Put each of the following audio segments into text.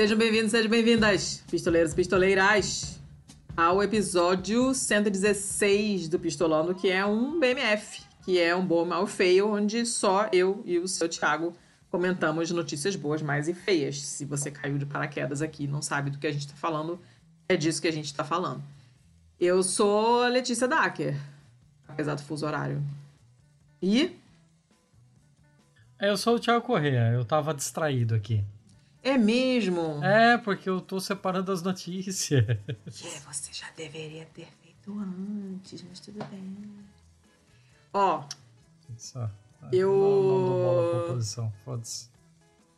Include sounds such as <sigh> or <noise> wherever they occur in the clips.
Sejam bem-vindos, sejam bem-vindas, pistoleiros e pistoleiras, ao episódio 116 do Pistolando, que é um BMF, que é um bom, mal feio, onde só eu e o seu Thiago comentamos notícias boas, mais e feias. Se você caiu de paraquedas aqui e não sabe do que a gente está falando, é disso que a gente está falando. Eu sou Letícia Dacker, apesar do fuso horário. E Eu sou o Thiago Corrêa, eu tava distraído aqui. É mesmo. É, porque eu tô separando as notícias. É, você já deveria ter feito antes, mas tudo bem. Ó, Só. Eu- Não, não dou bola foda-se.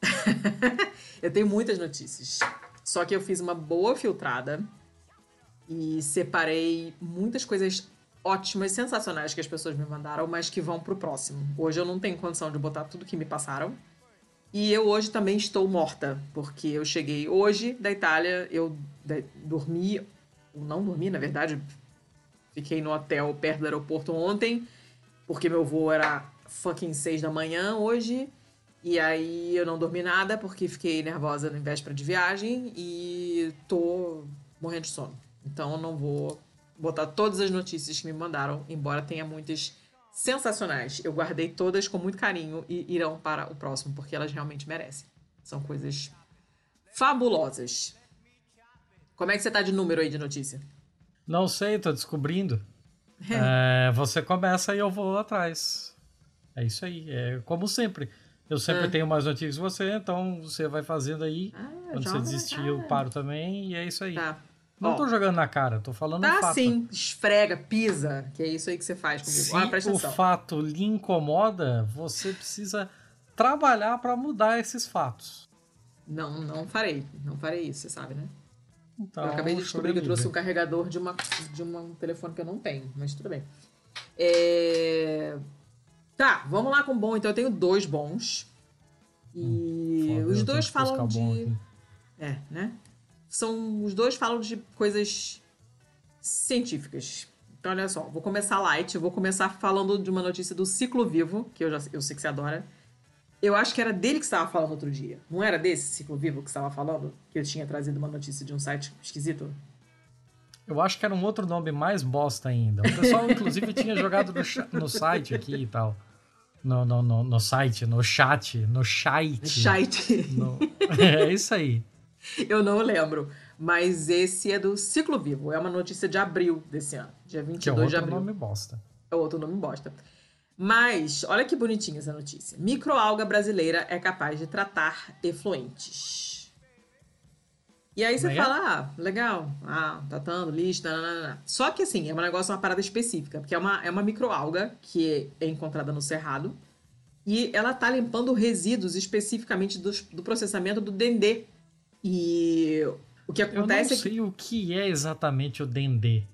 <laughs> eu tenho muitas notícias. Só que eu fiz uma boa filtrada e separei muitas coisas ótimas, sensacionais que as pessoas me mandaram, mas que vão pro próximo. Hoje eu não tenho condição de botar tudo que me passaram. E eu hoje também estou morta, porque eu cheguei hoje da Itália, eu dormi, ou não dormi, na verdade, fiquei no hotel perto do aeroporto ontem, porque meu voo era fucking seis da manhã hoje. E aí eu não dormi nada porque fiquei nervosa na véspera de viagem e tô morrendo de sono. Então eu não vou botar todas as notícias que me mandaram, embora tenha muitas sensacionais. Eu guardei todas com muito carinho e irão para o próximo, porque elas realmente merecem. São coisas fabulosas. Como é que você tá de número aí de notícia? Não sei, tô descobrindo. <laughs> É, você começa e eu vou atrás. É isso aí, é como sempre. Eu sempre É. tenho mais notícias que você, então você vai fazendo aí. Ah, Quando você desistir, eu cara. paro também, e é isso aí. Tá. Não Ó, tô jogando na cara, tô falando Tá fato. sim, esfrega, pisa, que é isso aí que você faz comigo. Se o fato lhe incomoda, você precisa trabalhar para mudar esses fatos. Não, não farei. Não farei isso, você sabe, né? Então, eu acabei de descobrir que eu trouxe um carregador de, uma, de uma- um telefone que eu não tenho, mas tudo bem. É... Tá, vamos lá com bom. Então eu tenho dois bons. E eu os dois falam de. É, né? São. Os dois falam de coisas científicas. Então, olha só, vou começar light, vou começar falando de uma notícia do Ciclo Vivo, que eu, já, eu sei que você adora. Eu acho que era dele que você estava falando outro dia. Não era desse Ciclo Vivo que você estava falando? Que eu tinha trazido uma notícia de um site esquisito? Eu acho que era um outro nome mais bosta ainda. O pessoal, inclusive, <laughs> tinha jogado no, no site aqui e tal. No, no, no, no site, no chat, no site. Site. No- <laughs> É isso aí. <laughs> eu não lembro. Mas esse é do Ciclo Vivo. É uma notícia de abril desse ano. Dia Que é 22 de outro abril. nome bosta. É outro nome bosta. Mas, olha que bonitinha essa notícia. Microalga brasileira é capaz de tratar efluentes. E aí você fala, ah, legal, ah, tratando, lixo, nananana. Só que assim, é um negócio, uma parada específica, porque é uma, é uma microalga que é encontrada no cerrado e ela tá limpando resíduos especificamente dos- do, processamento do dendê. E o que Eu não acontece é que sei o que é exatamente o dendê.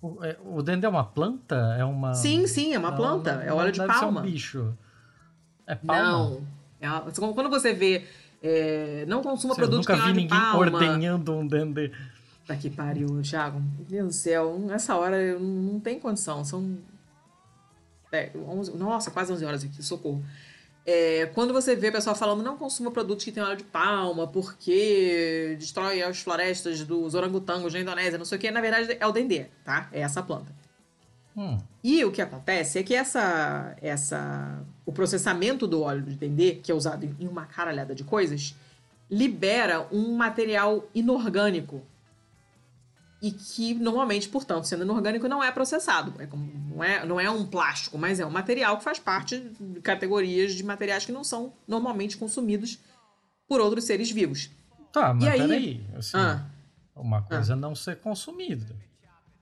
O, é- o dendê é uma planta? É uma. Sim, sim, é uma Não, planta, não- é óleo de deve ser palma. um bicho. É palma? Não. É Quando você vê. é, não consuma Sei, eu produto nunca que vi tem óleo de ninguém palma. ordenhando um dendê. Tá que pariu, Thiago. Meu Deus do céu. Nessa hora eu não tem condição. São. É, 11 nossa, quase 11 horas aqui, socorro. É, quando você vê o pessoal falando não consuma produtos que tem óleo de palma porque destrói as florestas dos orangotangos na Indonésia, não sei o que, na verdade é o dendê, tá? É essa planta. Hum, E o que acontece é que essa, essa, o processamento do óleo de dendê, que é usado em- em uma caralhada de coisas, libera um material inorgânico. E que normalmente, portanto, sendo inorgânico, não é processado. É como- não, é, não é um plástico, mas é um material que faz parte de categorias de materiais que não são normalmente consumidos por outros seres vivos. Tá, mas E aí- peraí. assim, Ah, Uma coisa é não ser consumido.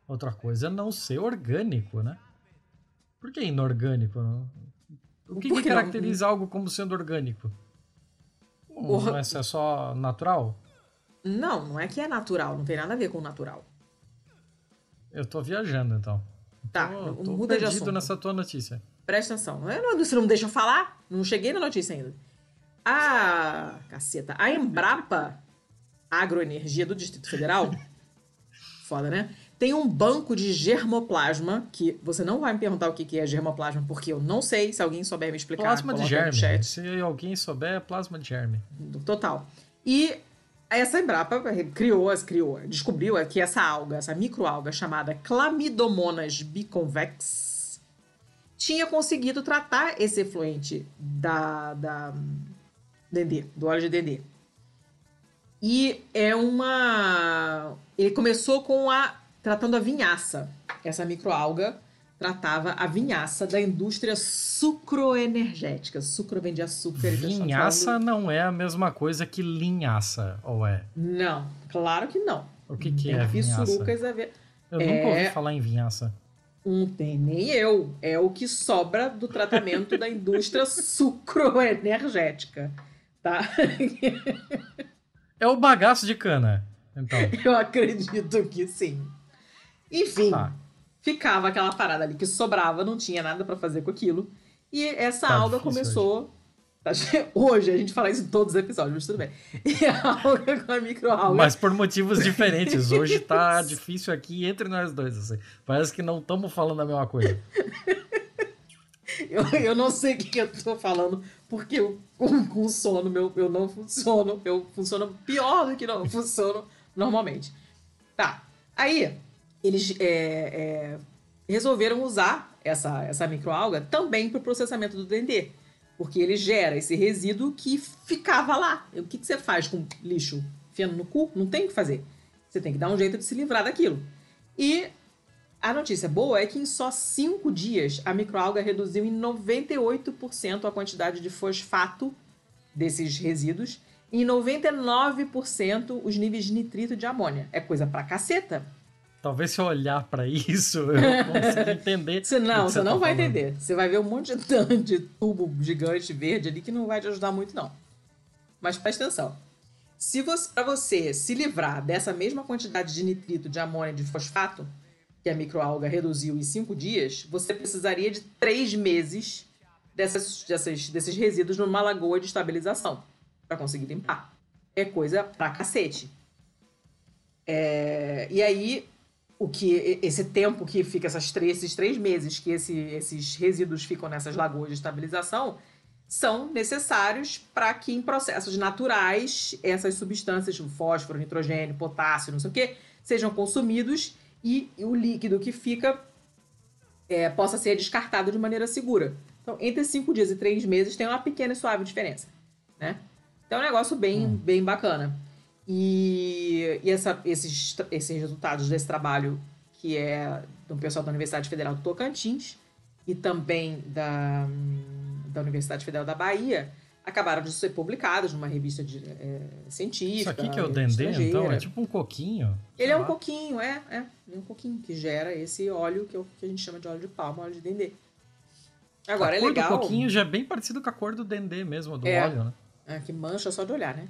Outra coisa é não ser orgânico, né? Por que inorgânico? O que, que que não? caracteriza algo como sendo orgânico? Hum, Or- Não é é só natural? Não, não é que é natural, não tem nada a ver com natural. Eu tô viajando, então. Tá, Tô, tô muda de perdido assunto. nessa tua notícia. Presta atenção. Eu não, você não me deixa falar? Não cheguei na notícia ainda. A caceta. A Embrapa Agroenergia do Distrito Federal, <laughs> foda, né? Tem um banco de germoplasma, que você não vai me perguntar o que é germoplasma, porque eu não sei. Se alguém souber me explicar, Plasma de germe. chat. Se alguém souber, é plasma de germe. Total. E essa Embrapa criou, criou, descobriu que essa alga, essa microalga chamada Chlamydomonas biconvex, tinha conseguido tratar esse efluente da, da dendê, do óleo de dendê. E é uma. Ele começou com a. tratando a vinhaça. Essa microalga tratava a vinhaça da indústria sucroenergética. Sucro vem de açúcar. Vinhaça falando... não é a mesma coisa que linhaça, ou é? Não, claro que não. O que, que é vinhaça? A ver. Eu é... nunca ouvi é falar em vinhaça. Não tem nem eu. É o que sobra do tratamento da indústria <laughs> sucroenergética. Tá? É o bagaço de cana, então. <laughs> Eu acredito que sim. Enfim, tá. Ficava aquela parada ali que sobrava, não tinha nada para fazer com aquilo. E essa tá alga começou. Hoje. <laughs> hoje a gente fala isso em todos os episódios, mas tudo bem. <laughs> E a alga com a microalga. Mas por motivos diferentes. Hoje tá <laughs> difícil aqui entre nós dois. Assim. Parece que não estamos falando a mesma coisa. Eu, eu não sei o que eu tô falando, porque eu, com, com sono meu, eu não funciono. Eu funciono pior do que não funciono normalmente. Tá. Aí, eles é, é, resolveram usar essa, essa microalga também para o processamento do dendê. Porque ele gera esse resíduo que ficava lá. O que, que você faz com lixo? Fiando no cu? Não tem o que fazer. Você tem que dar um jeito de se livrar daquilo. E a notícia boa é que em só cinco dias a microalga reduziu em 98% a quantidade de fosfato desses resíduos e em 99% os níveis de nitrito de amônia. É coisa pra caceta. Talvez se eu olhar para isso <laughs> eu consiga entender. Você não, você, não tá vai falando. entender. Você vai ver um monte de, de tubo gigante verde ali que não vai te ajudar muito, não. Mas presta atenção. Se você, para você se livrar dessa mesma quantidade de nitrito, de amônia, de fosfato, que a microalga reduziu em cinco dias, você precisaria de três meses dessas, dessas, desses resíduos numa lagoa de estabilização para conseguir limpar. É coisa pra cacete. É, e aí, o que esse tempo que fica essas três, esses três meses que esse, esses resíduos ficam nessas lagoas de estabilização são necessários para que em processos naturais essas substâncias, fósforo, nitrogênio, potássio, não sei o que, sejam consumidos e o líquido que fica é, possa ser descartado de maneira segura. Então, entre cinco dias e três meses tem uma pequena e suave diferença, né? Então, é um negócio bem, hum. bem bacana. E, e essa, esses, esses resultados desse trabalho, que é do pessoal da Universidade Federal do Tocantins e também da, da Universidade Federal da Bahia, acabaram de ser publicados numa revista de, é, científica. Isso aqui que é o dendê, então? É tipo um coquinho? Ele é um coquinho, é, é. É um coquinho que gera esse óleo que, é o, que a gente chama de óleo de palma, óleo de dendê. Agora, a é cor legal... do coquinho já é bem parecido com a cor do dendê mesmo, do é, óleo, né? É, que mancha só de olhar, né?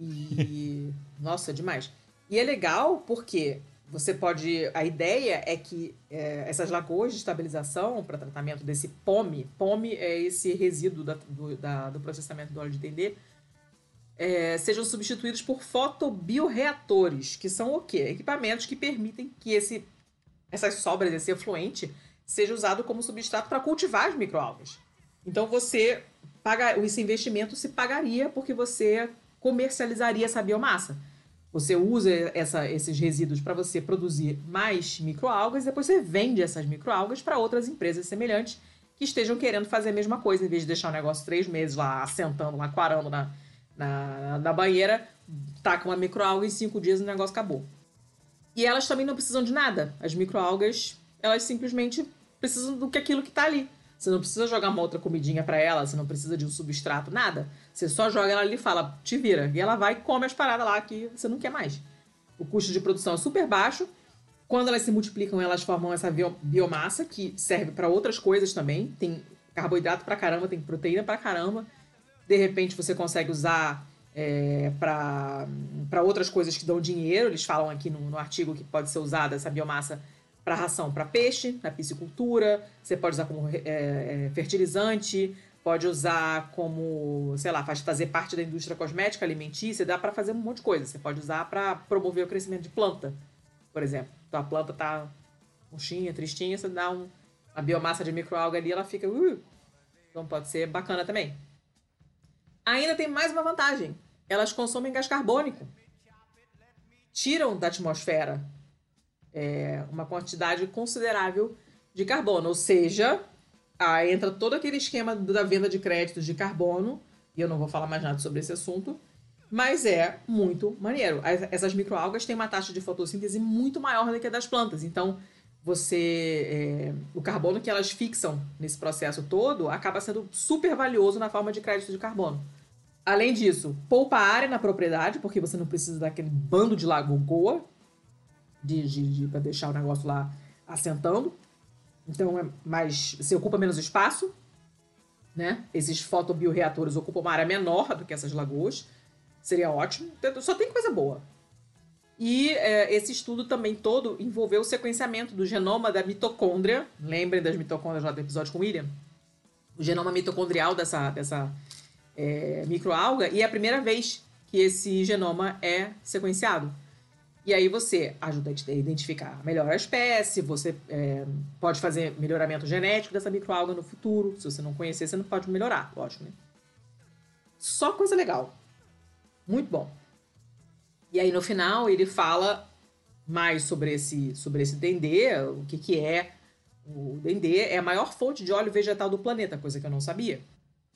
E... Nossa, demais. E é legal porque você pode. A ideia é que é, essas lagoas de estabilização para tratamento desse POME, POME é esse resíduo da, do, da, do processamento do óleo de dendê, é, sejam substituídos por fotobioreatores, que são o quê? Equipamentos que permitem que esse, essas sobras, esse efluente, seja usado como substrato para cultivar as microalgas. Então você paga, esse investimento se pagaria porque você comercializaria essa biomassa. Você usa essa, esses resíduos para você produzir mais microalgas e depois você vende essas microalgas para outras empresas semelhantes que estejam querendo fazer a mesma coisa, em vez de deixar o negócio três meses lá assentando, lá quarando na, na, na banheira, taca uma microalga e em cinco dias o negócio acabou. E elas também não precisam de nada. As microalgas, elas simplesmente precisam do que aquilo que está ali. Você não precisa jogar uma outra comidinha para ela, você não precisa de um substrato, nada. Você só joga ela ali e fala, te vira. E ela vai e come as paradas lá que você não quer mais. O custo de produção é super baixo. Quando elas se multiplicam, elas formam essa biomassa que serve para outras coisas também. Tem carboidrato pra caramba, tem proteína pra caramba. De repente você consegue usar é, para outras coisas que dão dinheiro. Eles falam aqui no, no artigo que pode ser usada essa biomassa para ração para peixe, na piscicultura, você pode usar como é, é, fertilizante, pode usar como, sei lá, faz fazer parte da indústria cosmética, alimentícia, dá para fazer um monte de coisa. Você pode usar para promover o crescimento de planta, por exemplo. Então a planta tá murchinha, tristinha, você dá um, a biomassa de microalga ali, ela fica. Uh, então pode ser bacana também. Ainda tem mais uma vantagem. elas consomem gás carbônico. Tiram da atmosfera é, uma quantidade considerável de carbono. Ou seja, aí entra todo aquele esquema da venda de créditos de carbono, e eu não vou falar mais nada sobre esse assunto, mas é muito maneiro. Essas microalgas têm uma taxa de fotossíntese muito maior do que a das plantas. Então, você é, o carbono que elas fixam nesse processo todo acaba sendo super valioso na forma de crédito de carbono. Além disso, poupa área na propriedade, porque você não precisa daquele bando de lagoa de, de, de para deixar o negócio lá assentando. Então, é mais, você ocupa menos espaço, né? Esses fotobioreatores ocupam uma área menor do que essas lagoas. Seria ótimo. Então, só tem coisa boa. E é, esse estudo também todo envolveu o sequenciamento do genoma da mitocôndria. Lembrem das mitocôndrias lá do episódio com o William? O genoma mitocondrial dessa, dessa é, microalga. E é a primeira vez que esse genoma é sequenciado. E aí você ajuda a identificar melhor a espécie, você é, pode fazer melhoramento genético dessa microalga no futuro. Se você não conhecer, você não pode melhorar, lógico, né? Só coisa legal. Muito bom. E aí no final ele fala mais sobre esse, sobre esse dendê, o que, que é o dendê. É a maior fonte de óleo vegetal do planeta, coisa que eu não sabia.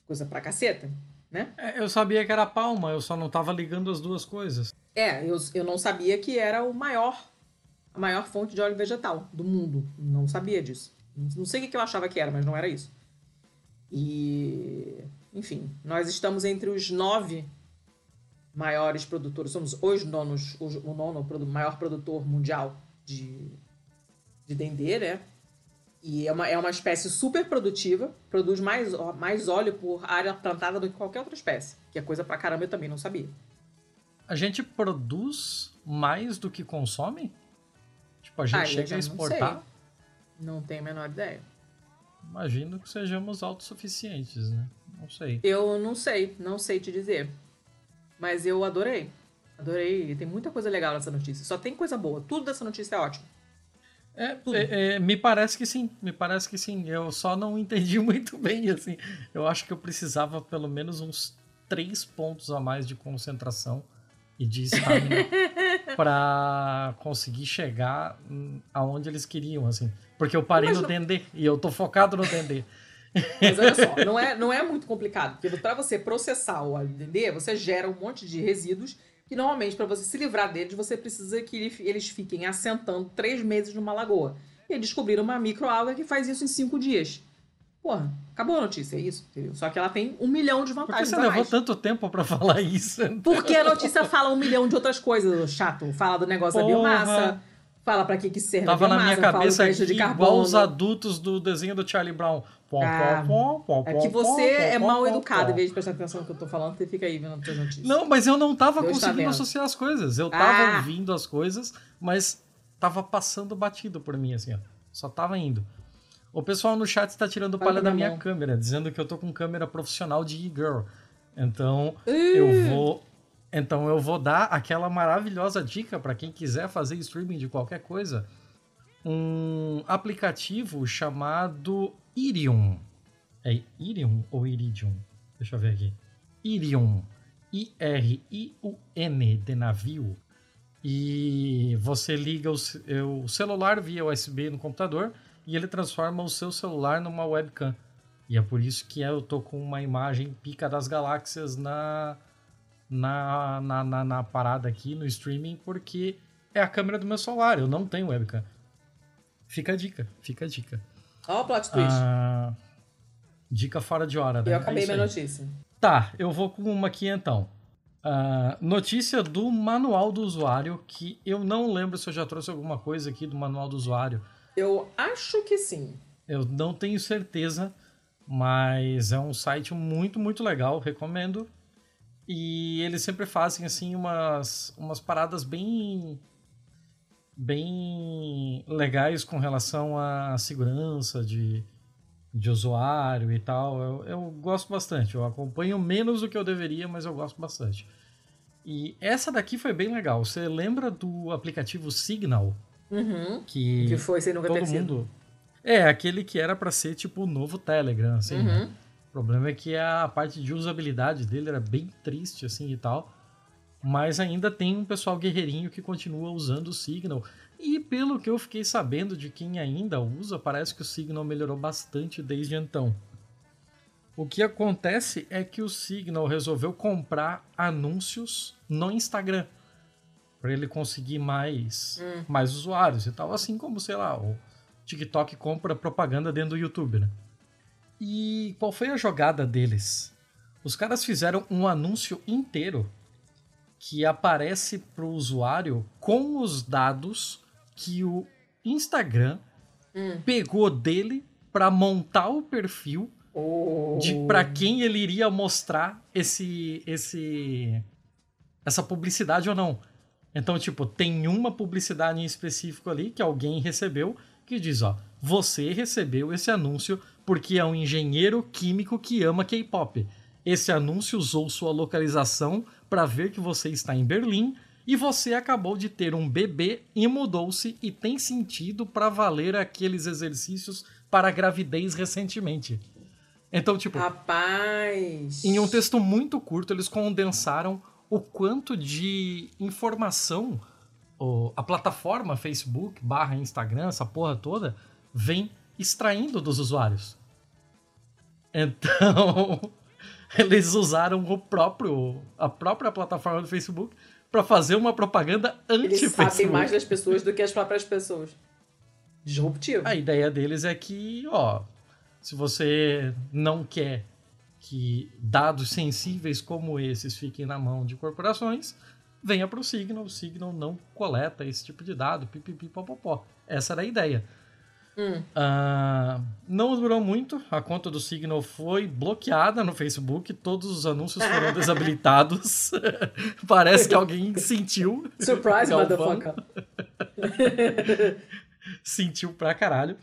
Coisa pra caceta, né? É, eu sabia que era palma, eu só não tava ligando as duas coisas. É, eu, eu não sabia que era o maior, a maior fonte de óleo vegetal do mundo. Não sabia disso. Não sei o que eu achava que era, mas não era isso. E, enfim, nós estamos entre os nove maiores produtores, somos os nonos, os, o nono maior produtor mundial de, de dendê, né? E é uma, é uma espécie super produtiva, produz mais, mais óleo por área plantada do que qualquer outra espécie, que é coisa pra caramba eu também não sabia. A gente produz mais do que consome? Tipo, a gente ah, chega a exportar? Não, não tenho a menor ideia. Imagino que sejamos autossuficientes, né? Não sei. Eu não sei, não sei te dizer. Mas eu adorei. Adorei. Tem muita coisa legal nessa notícia. Só tem coisa boa. Tudo dessa notícia é ótimo. É, é, é, me parece que sim, me parece que sim. Eu só não <laughs> entendi muito bem, assim. Eu acho que eu precisava pelo menos uns três pontos a mais de concentração e de estamina <laughs> para conseguir chegar aonde eles queriam, assim. Porque eu parei Mas no não... Dendê e eu tô focado no Dendê. Mas olha só, <laughs> não é, não é muito complicado, porque para você processar o ADD, você gera um monte de resíduos que normalmente para você se livrar deles, você precisa que eles fiquem assentando três meses numa lagoa. E descobriram uma microalga que faz isso em cinco dias. Porra, acabou a notícia, é isso. Entendeu? Só que ela tem um milhão de vantagens. Por que você levou tanto tempo para <laughs> falar isso? Porque a notícia fala um milhão de outras coisas, chato. Fala do negócio Porra. da biomassa fala para que que serve Tava na minha cabeça aqui, igual os adultos do desenho do Charlie Brown. Ah, é que você é mal educado em vez de prestar atenção no que eu tô falando, você fica aí vendo as notícias. Não, mas eu não tava Deus tá conseguindo associar as coisas. Eu tava ah. ouvindo as coisas, mas tava passando batido por mim, assim, ó. Só tava indo. O pessoal no chat está tirando palha da minha mão. câmera, dizendo que eu tô com câmera profissional de e-girl. Então, uh. eu vou então eu vou dar aquela maravilhosa dica para quem quiser fazer streaming de qualquer coisa. Um aplicativo chamado Irium. É Irium ou Iridium? Deixa eu ver aqui. Irium. I-R-I-U-N de navio. E você liga o, celular via USB no computador e ele transforma o seu celular numa webcam. E é por isso que eu tô com uma imagem pica das galáxias na, na, na, na, na, parada aqui no streaming porque é a câmera do meu celular, eu não tenho webcam. Fica a dica, fica a dica. Ó, o plot twist. Ah, dica fora de hora, né? Eu acabei é minha notícia. Tá, eu vou com uma aqui então. Uh, notícia do manual do usuário, que eu não lembro se eu já trouxe alguma coisa aqui do manual do usuário. Eu acho que sim. Eu não tenho certeza, mas é um site muito, muito legal, recomendo. E eles sempre fazem assim umas, umas paradas bem bem legais com relação à segurança de, de usuário e tal. Eu, eu gosto bastante. Eu acompanho menos do que eu deveria, mas eu gosto bastante. E essa daqui foi bem legal. Você lembra do aplicativo Signal? Uhum. Que, que foi sem nunca todo mundo. É, aquele que era para ser tipo o novo Telegram, assim. Né? Uhum. Né? O problema é que a parte de usabilidade dele era bem triste, assim, e tal. Mas ainda tem um pessoal guerreirinho que continua usando o Signal. E pelo que eu fiquei sabendo de quem ainda usa, parece que o Signal melhorou bastante desde então. O que acontece é que o Signal resolveu comprar anúncios no Instagram para ele conseguir mais, hum. mais usuários e tal, assim como, sei lá, o TikTok compra propaganda dentro do YouTube, né? E qual foi a jogada deles? Os caras fizeram um anúncio inteiro que aparece para o usuário com os dados que o Instagram hum. pegou dele para montar o perfil oh. de para quem ele iria mostrar esse esse essa publicidade ou não. Então, tipo, tem uma publicidade em específico ali que alguém recebeu que diz, ó, você recebeu esse anúncio porque é um engenheiro químico que ama K-pop. Esse anúncio usou sua localização para ver que você está em Berlim e você acabou de ter um bebê e mudou-se e tem sentido para valer aqueles exercícios para gravidez recentemente. Então, tipo. Rapaz! Em um texto muito curto, eles condensaram o quanto de informação a plataforma Facebook barra Instagram, essa porra toda, vem extraindo dos usuários. Então, <laughs> eles usaram o próprio a própria plataforma do Facebook para fazer uma propaganda anti-Facebook. Eles sabem mais das pessoas do que as próprias pessoas. Disruptivo. A ideia deles é que, ó, se você não quer que dados sensíveis como esses fiquem na mão de corporações, venha para o Signal. O Signal não coleta esse tipo de dado, pipipi, popopó. Essa era a ideia. Hum. Uh, não durou muito, a conta do Signal foi bloqueada no Facebook, todos os anúncios foram <laughs> desabilitados. <laughs> Parece que alguém sentiu. Surprise, motherfucker! <laughs> sentiu pra caralho.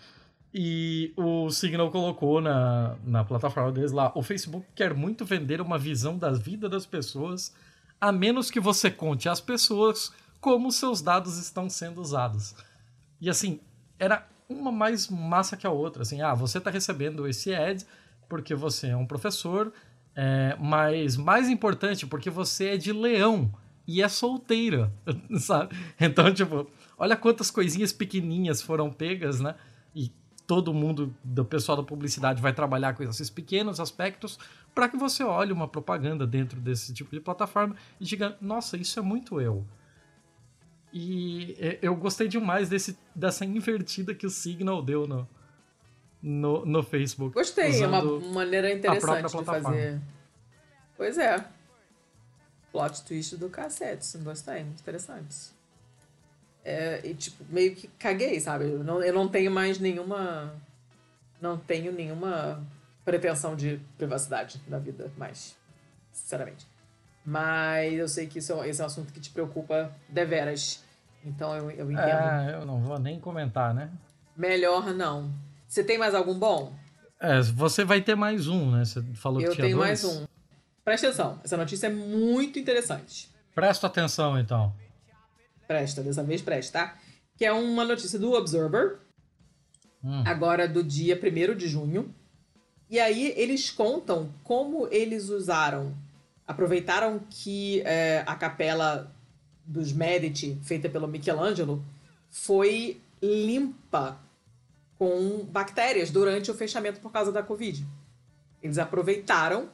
E o Signal colocou na, na plataforma deles lá: o Facebook quer muito vender uma visão da vida das pessoas, a menos que você conte às pessoas como seus dados estão sendo usados. E assim, era uma mais massa que a outra. Assim, ah, você está recebendo esse ad porque você é um professor, é, mas mais importante, porque você é de leão e é solteira, <laughs> sabe? Então, tipo, olha quantas coisinhas pequenininhas foram pegas, né? E todo mundo do pessoal da publicidade vai trabalhar com esses pequenos aspectos para que você olhe uma propaganda dentro desse tipo de plataforma e diga: nossa, isso é muito eu. E eu gostei demais desse, dessa invertida que o Signal deu no, no, no Facebook. Gostei, é uma maneira interessante de fazer. Pois é. Plot twist do cassete, gostei, muito interessante. É, e, tipo, meio que caguei, sabe? Eu não, eu não tenho mais nenhuma. Não tenho nenhuma pretensão de privacidade na vida mais. Sinceramente. Mas eu sei que isso é, esse é um assunto que te preocupa deveras. Então eu, eu entendo. É, eu não vou nem comentar, né? Melhor não. Você tem mais algum bom? É, você vai ter mais um, né? Você falou eu que tinha tenho dois. mais um. Presta atenção, essa notícia é muito interessante. Presta atenção, então. Presta, dessa vez presta, tá? Que é uma notícia do Observer, hum. agora do dia 1 de junho. E aí eles contam como eles usaram, aproveitaram que é, a capela dos Medici, feita pelo Michelangelo, foi limpa com bactérias durante o fechamento por causa da Covid. Eles aproveitaram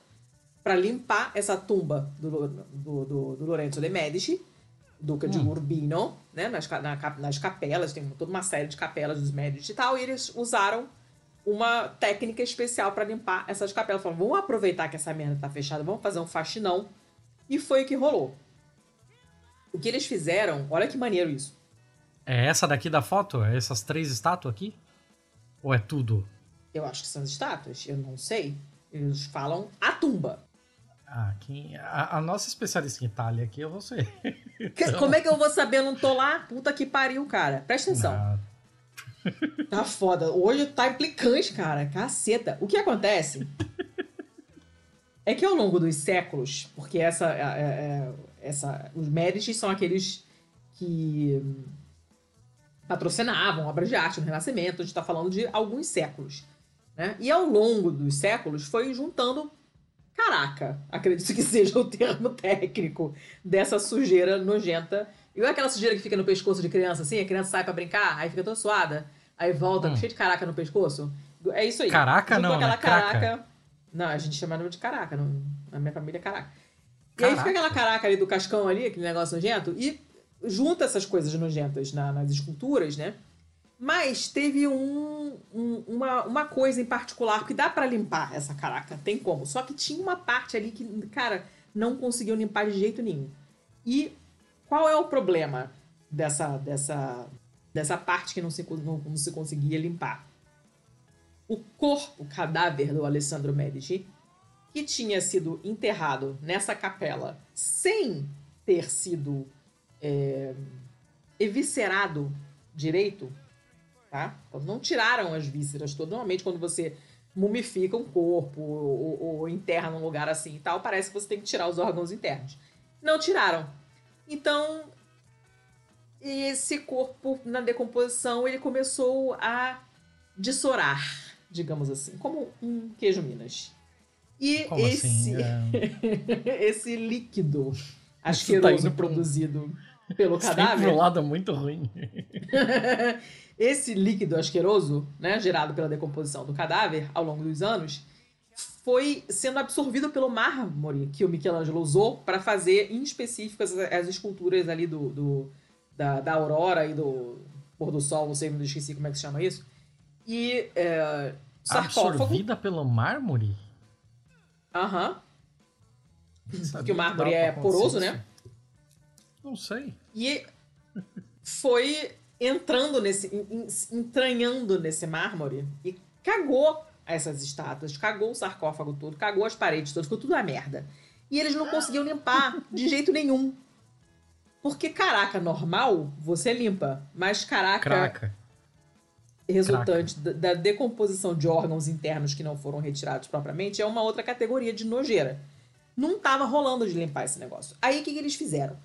para limpar essa tumba do, do, do, do Lorenzo de Medici, Duca de hum. Urbino, né, nas, na, nas capelas, tem toda uma série de capelas dos Medici e tal, e eles usaram uma técnica especial para limpar essas capelas. Falaram, vamos aproveitar que essa merda tá fechada, vamos fazer um faxinão. E foi o que rolou. O que eles fizeram, olha que maneiro isso. É essa daqui da foto? É essas três estátuas aqui? Ou é tudo? Eu acho que são as estátuas, eu não sei. Eles falam a tumba. Ah, quem... a, a nossa especialista em Itália aqui é você. então... Como é que eu vou saber? Eu não tô lá? Puta que pariu, cara. Presta atenção. Não. Tá foda. Hoje tá implicante, cara. Caceta. O que acontece é que ao longo dos séculos, porque essa, é, é, é essa, os Medici são aqueles que patrocinavam obras de arte no Renascimento. A gente está falando de alguns séculos. Né? E ao longo dos séculos foi juntando caraca, acredito que seja o termo técnico dessa sujeira nojenta. Igual aquela sujeira que fica no pescoço de criança, assim, a criança sai para brincar, aí fica toda suada, aí volta hum. cheio de caraca no pescoço. É isso aí. Caraca não, aquela né? caraca. Não, a gente chama de caraca, não... na minha família é caraca. E caraca. aí fica aquela caraca ali do cascão ali, aquele negócio nojento, e junta essas coisas nojentas na, nas esculturas, né? Mas teve um, um, uma, uma coisa em particular que dá para limpar essa caraca, tem como. Só que tinha uma parte ali que, cara, não conseguiu limpar de jeito nenhum. E qual é o problema dessa, dessa, dessa parte que não se, não, não se conseguia limpar? O corpo, o cadáver do Alessandro Medici, que tinha sido enterrado nessa capela sem ter sido é, eviscerado direito, tá? Então, não tiraram as vísceras todas. Normalmente, quando você mumifica um corpo ou, ou, ou, enterra num lugar assim e tal, parece que você tem que tirar os órgãos internos. Não tiraram. Então, esse corpo, na decomposição, ele começou a dissorar, digamos assim, como um queijo Minas. E como esse, assim? é... <laughs> esse líquido tá asqueroso tá produzido pelo cadáver. Um lado muito ruim. <laughs> Esse líquido asqueroso, né, gerado pela decomposição do cadáver ao longo dos anos, foi sendo absorvido pelo mármore que o Michelangelo usou para fazer, em específico, as, as esculturas ali do, do da, da, aurora e do pôr do sol, não sei, não esqueci como é que se chama isso. E é, sarcófago... Absorvida pelo mármore? Aham. Porque o mármore é poroso, né? Não sei. E foi entrando nesse. entranhando nesse mármore e cagou essas estátuas, cagou o sarcófago todo, cagou as paredes todas, ficou tudo a merda. E eles não conseguiam limpar de jeito nenhum. Porque caraca normal, você limpa. Mas caraca. Craca. Resultante da, da decomposição de órgãos internos que não foram retirados propriamente, é uma outra categoria de nojeira. Não tava rolando de limpar esse negócio. Aí o que, que eles fizeram?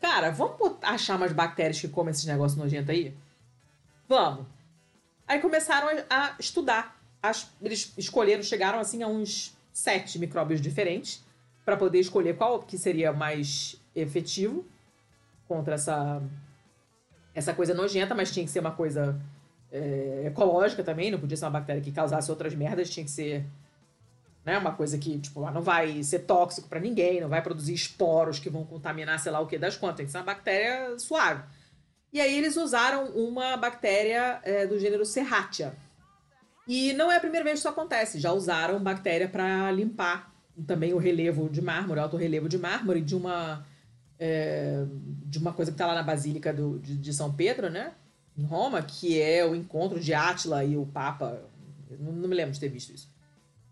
Cara, vamos achar umas bactérias que comem esses negócios nojentos aí? Vamos. Aí começaram a, estudar. As, eles escolheram, chegaram assim a uns sete micróbios diferentes para poder escolher qual que seria mais efetivo contra essa essa coisa nojenta, mas tinha que ser uma coisa é, ecológica também, não podia ser uma bactéria que causasse outras merdas, tinha que ser né? Uma coisa que, tipo, não vai ser tóxico para ninguém, não vai produzir esporos que vão contaminar, sei lá o que das contas. Tem que ser uma bactéria suave. E aí eles usaram uma bactéria é, do gênero Serratia. E não é a primeira vez que isso acontece. Já usaram bactéria para limpar também o relevo de mármore, alto relevo de mármore de uma é, de uma coisa que está lá na Basílica do, de, de, São Pedro, né? Em Roma, que é o encontro de Átila e o Papa. Não, não me lembro de ter visto isso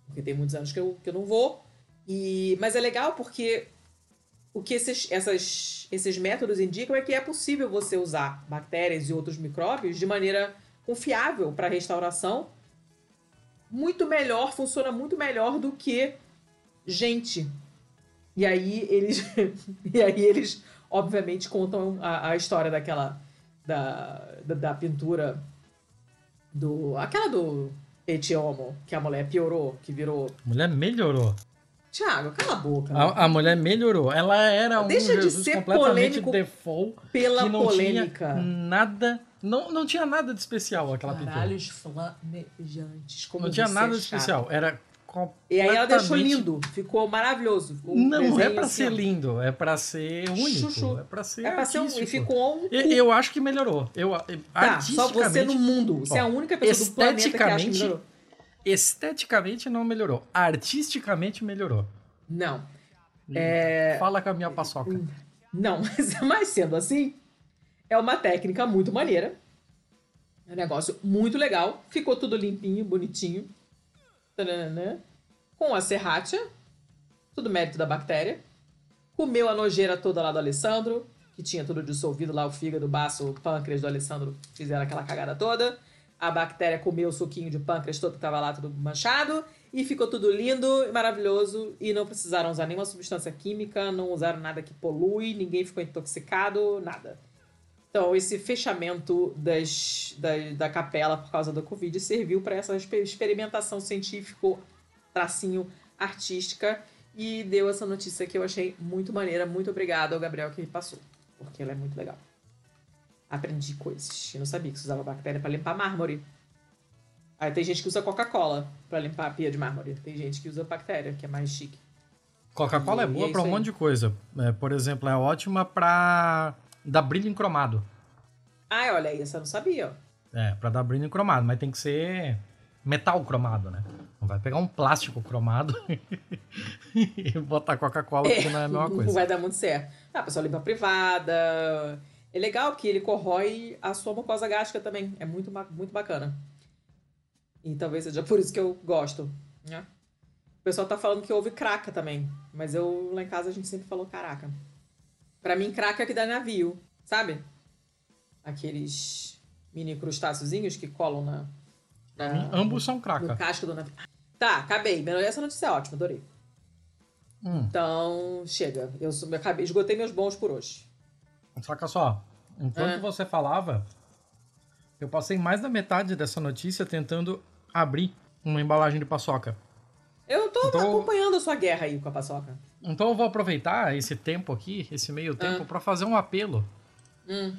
porque tem muitos anos que eu, que eu não vou. E, mas é legal porque o que esses, essas, esses métodos indicam é que é possível você usar bactérias e outros micróbios de maneira confiável para restauração. Muito melhor, funciona muito melhor do que gente. E aí eles, <laughs> e aí eles obviamente contam a, a história daquela da, da, da pintura do aquela do Etiomo, que a mulher piorou, que virou. Mulher melhorou. Tiago, cala a boca. A, a, mulher melhorou. Ela era um Deixa Jesus de ser completamente default. Pela polêmica. Nada. Não, não tinha nada de especial aquela Caralhos pintura. flamejantes. Como não tinha nada de especial. Era e aí ela deixou lindo, ficou maravilhoso. não é para ser lindo, é para ser único, Chuchu. é para ser É para ser um, e ficou um... eu, eu, acho que melhorou. Eu tá, só você no mundo, você ó, é a única pessoa do planeta que acha que melhorou. Esteticamente não melhorou, artisticamente melhorou. Não. É... Fala com a minha paçoca. Não, <laughs> mas sendo assim, é uma técnica muito maneira. É um negócio muito legal. Ficou tudo limpinho, bonitinho com a serratia, tudo mérito da bactéria. Comeu a nojeira toda lá do Alessandro, que tinha tudo dissolvido lá, o fígado, o baço, o pâncreas do Alessandro, fizeram aquela cagada toda. A bactéria comeu o suquinho de pâncreas todo que tava lá, tudo manchado. E ficou tudo lindo e maravilhoso. E não precisaram usar nenhuma substância química, não usaram nada que polui, ninguém ficou intoxicado, nada. Então, esse fechamento das, da, da capela por causa da Covid serviu para essa experimentação científico, tracinho, artística. e deu essa notícia que eu achei muito maneira. Muito obrigada ao Gabriel que me passou, porque ela é muito legal. Aprendi coisas. Eu não sabia que se usava bactéria para limpar mármore. Aí tem gente que usa Coca-Cola para limpar a pia de mármore. Tem gente que usa bactéria, que é mais chique. Coca-Cola é boa é para um monte de coisa. É, por exemplo, é ótima para dar brilho em cromado. Ah, olha aí, essa eu não sabia. É, para dar brilho em cromado, mas tem que ser metal cromado, né? Não vai pegar um plástico cromado <laughs> e botar Coca-Cola, porque não é a mesma coisa. Não vai dar muito certo. Ah, a pessoa limpa privada. É legal que ele corrói a sua mucosa gástrica também. É muito, muito bacana. E talvez seja por isso que eu gosto. Né? O pessoal tá falando que houve craca também. Mas eu, lá em casa, a gente sempre falou caraca. Pra mim, craca é que dá navio, sabe? Aqueles mini crustáceozinhos que colam na... na ambos são craca. No casco do navio. Tá, acabei. Essa notícia é ótima, adorei. Hum. Então, chega. Eu, eu acabei, esgotei meus bons por hoje. Saca só. Enquanto é. você falava, eu passei mais da metade dessa notícia tentando abrir uma embalagem de paçoca. Eu tô então, acompanhando a sua guerra aí com a paçoca. Então eu vou aproveitar esse tempo aqui, esse meio ah. tempo, para fazer um apelo. Hum.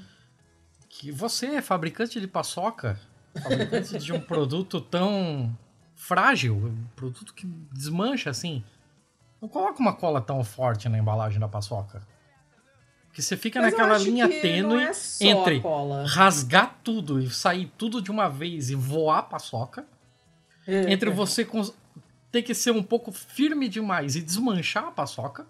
Que você fabricante de paçoca, fabricante de um produto tão frágil, um produto que desmancha assim. Não coloca uma cola tão forte na embalagem da paçoca. Que você fica Mas naquela linha tênue é entre rasgar tudo e sair tudo de uma vez e voar a paçoca. É, entre é. você ter que ser um pouco firme demais e desmanchar a paçoca.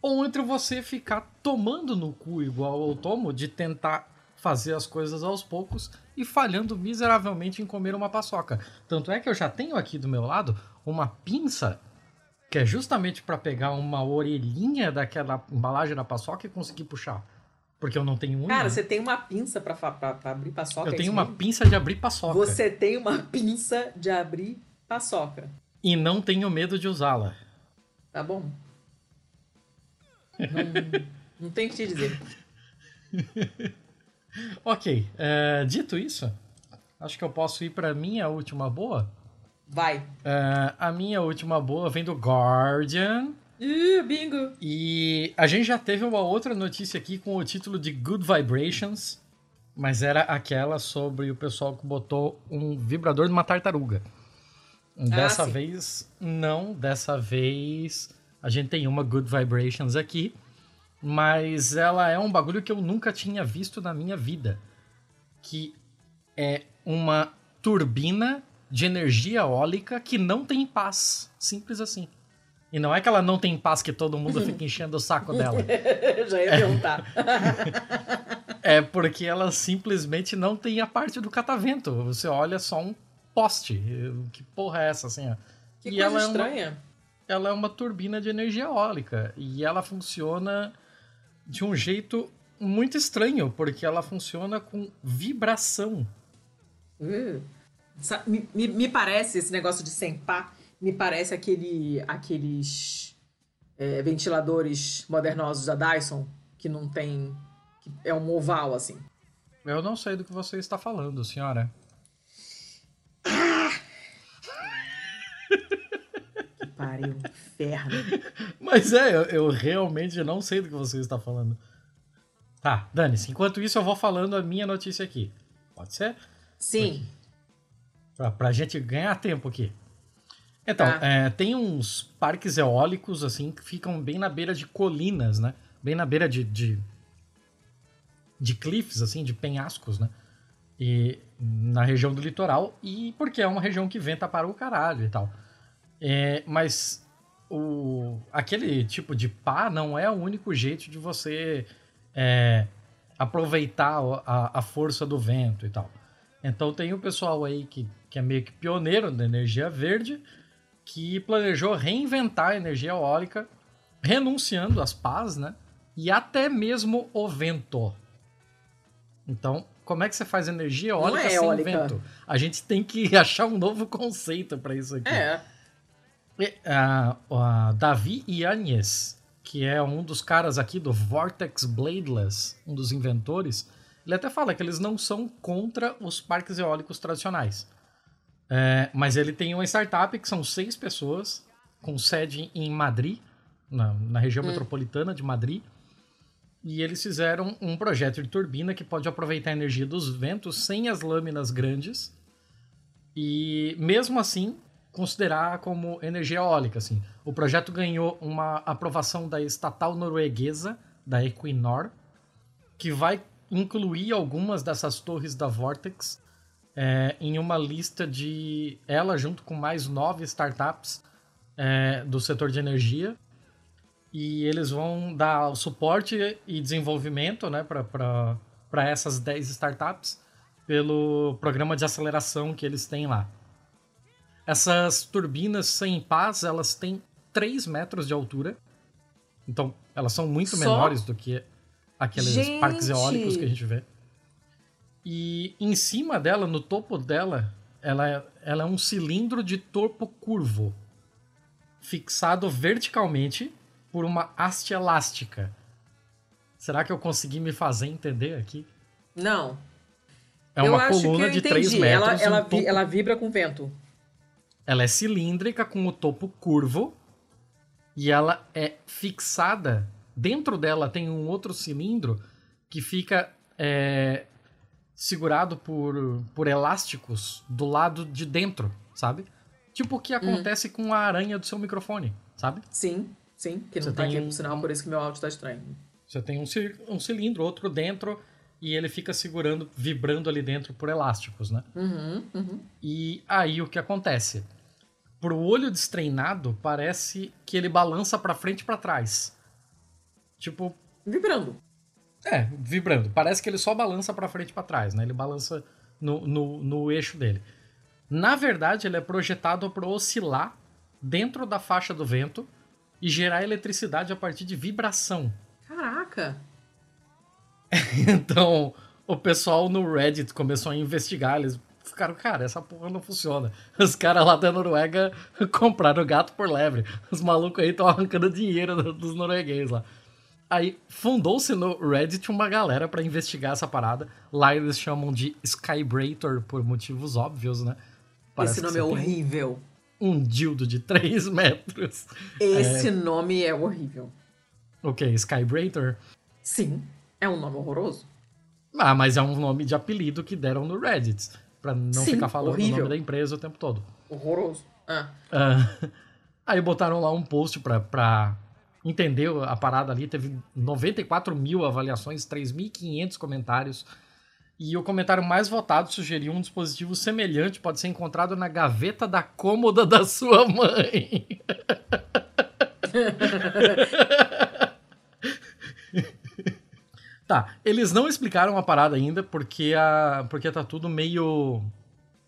Ou entre você ficar tomando no cu igual eu tomo, de tentar fazer as coisas aos poucos e falhando miseravelmente em comer uma paçoca. Tanto é que eu já tenho aqui do meu lado uma pinça que é justamente para pegar uma orelhinha daquela embalagem da paçoca e conseguir puxar. Porque eu não tenho unha. Cara, você tem uma pinça para abrir paçoca? Eu é tenho uma mesmo? pinça de abrir paçoca. Você tem uma pinça de abrir paçoca. E não tenho medo de usá-la. Tá bom. Não, não tem o que te dizer. <laughs> ok. Uh, dito isso, acho que eu posso ir para minha última boa. Vai. Uh, a minha última boa vem do Guardian. Uh, bingo! E a gente já teve uma outra notícia aqui com o título de Good Vibrations, mas era aquela sobre o pessoal que botou um vibrador numa tartaruga. Dessa ah, vez, não. Dessa vez, a gente tem uma Good Vibrations aqui, mas ela é um bagulho que eu nunca tinha visto na minha vida. Que é uma turbina de energia eólica que não tem paz. Simples assim. E não é que ela não tem paz que todo mundo fica enchendo o saco dela. <laughs> Já ia perguntar. <laughs> é porque ela simplesmente não tem a parte do catavento. Você olha só um poste. Que porra é essa, assim? Ó. Que e coisa ela estranha. É uma, ela é uma turbina de energia eólica. E ela funciona de um jeito muito estranho, porque ela funciona com vibração. Uh. Me, me, me, parece esse negócio de sempar, me parece aquele, aqueles é, ventiladores modernosos da Dyson que não tem. Que é um oval assim. Eu não sei do que você está falando, senhora. que pariu, inferno. <laughs> Mas é, eu, eu realmente não sei do que você está falando. Tá, dane-se. Enquanto isso, eu vou falando a minha notícia aqui. Pode ser? Sim. Pra, pra gente ganhar tempo aqui. Então, ah. é, tem uns parques eólicos, assim, que ficam bem na beira de colinas, né? Bem na beira de, de, de cliffs, assim, de penhascos, né? E na região do litoral, e porque é uma região que venta para o caralho e tal. É, mas o, aquele tipo de pá não é o único jeito de você é, aproveitar a, a força do vento e tal. Então tem o pessoal aí que que é meio que pioneiro da energia verde, que planejou reinventar a energia eólica, renunciando às pás, né? E até mesmo o vento. Então, como é que você faz energia eólica é sem eólica. vento? A gente tem que <laughs> achar um novo conceito para isso aqui. É. E, a, a Davi Yanez, que é um dos caras aqui do Vortex Bladeless, um dos inventores, ele até fala que eles não são contra os parques eólicos tradicionais. É, mas ele tem uma startup que são seis pessoas com sede em Madrid, na, na região hum. metropolitana de Madrid. E eles fizeram um projeto de turbina que pode aproveitar a energia dos ventos sem as lâminas grandes e, mesmo assim, considerar como energia eólica. Assim. O projeto ganhou uma aprovação da estatal norueguesa, da Equinor, que vai incluir algumas dessas torres da Vortex é, em uma lista de ela junto com mais nove startups é, do setor de energia e eles vão dar o suporte e desenvolvimento né, para essas 10 startups pelo programa de aceleração que eles têm lá. Essas turbinas sem paz, elas têm 3 metros de altura. Então, elas são muito Só? menores do que aqueles gente. parques eólicos que a gente vê. E em cima dela, no topo dela, ela é, ela é um cilindro de topo curvo, fixado verticalmente por uma haste elástica. Será que eu consegui me fazer entender aqui? Não. É uma coluna de 3 metros. Ela, ela, um ela vibra com vento. Ela é cilíndrica com o topo curvo e ela é fixada. Dentro dela tem um outro cilindro que fica é, segurado por, por elásticos do lado de dentro, sabe? Tipo o que acontece com a aranha do seu microfone, sabe? Sim. Sim, que não você tá aqui, um, por sinal, por isso que meu áudio tá estranho. Você tem um, um cilindro, outro dentro, e ele fica segurando, vibrando ali dentro por elásticos, né? Uhum, uhum. E aí o que acontece? Pro olho destreinado, parece que ele balança para frente e pra trás. Tipo. Vibrando. É, vibrando. Parece que ele só balança para frente e pra trás, né? Ele balança no, no, no eixo dele. Na verdade, ele é projetado para oscilar dentro da faixa do vento e gerar eletricidade a partir de vibração. Caraca! <laughs> então, o pessoal no Reddit começou a investigar, eles ficaram, cara, essa porra não funciona. Os caras lá da Noruega <laughs> compraram gato por lebre. Os malucos aí estão arrancando dinheiro dos noruegueses lá. Aí fundou-se no Reddit uma galera para investigar essa parada. Lá eles chamam de Skybrator por motivos óbvios, né? Parece Esse nome é horrível um dildo de <laughs> 3 metros. Esse é... nome é horrível. O que? Skybrator? Sim, é um nome horroroso. Ah, mas é um nome de apelido que deram no Reddit. Pra não Sim, ficar falando horrível. o nome da empresa o tempo todo. Horroroso. Ah. ah <laughs> aí botaram lá um post pra, pra entender a parada ali. Teve 94 mil avaliações, 3.500 comentários. E o comentário mais votado sugeriu um dispositivo semelhante pode ser encontrado na gaveta da cômoda da sua mãe. <laughs> tá, eles não explicaram a parada ainda porque a porque tá tudo meio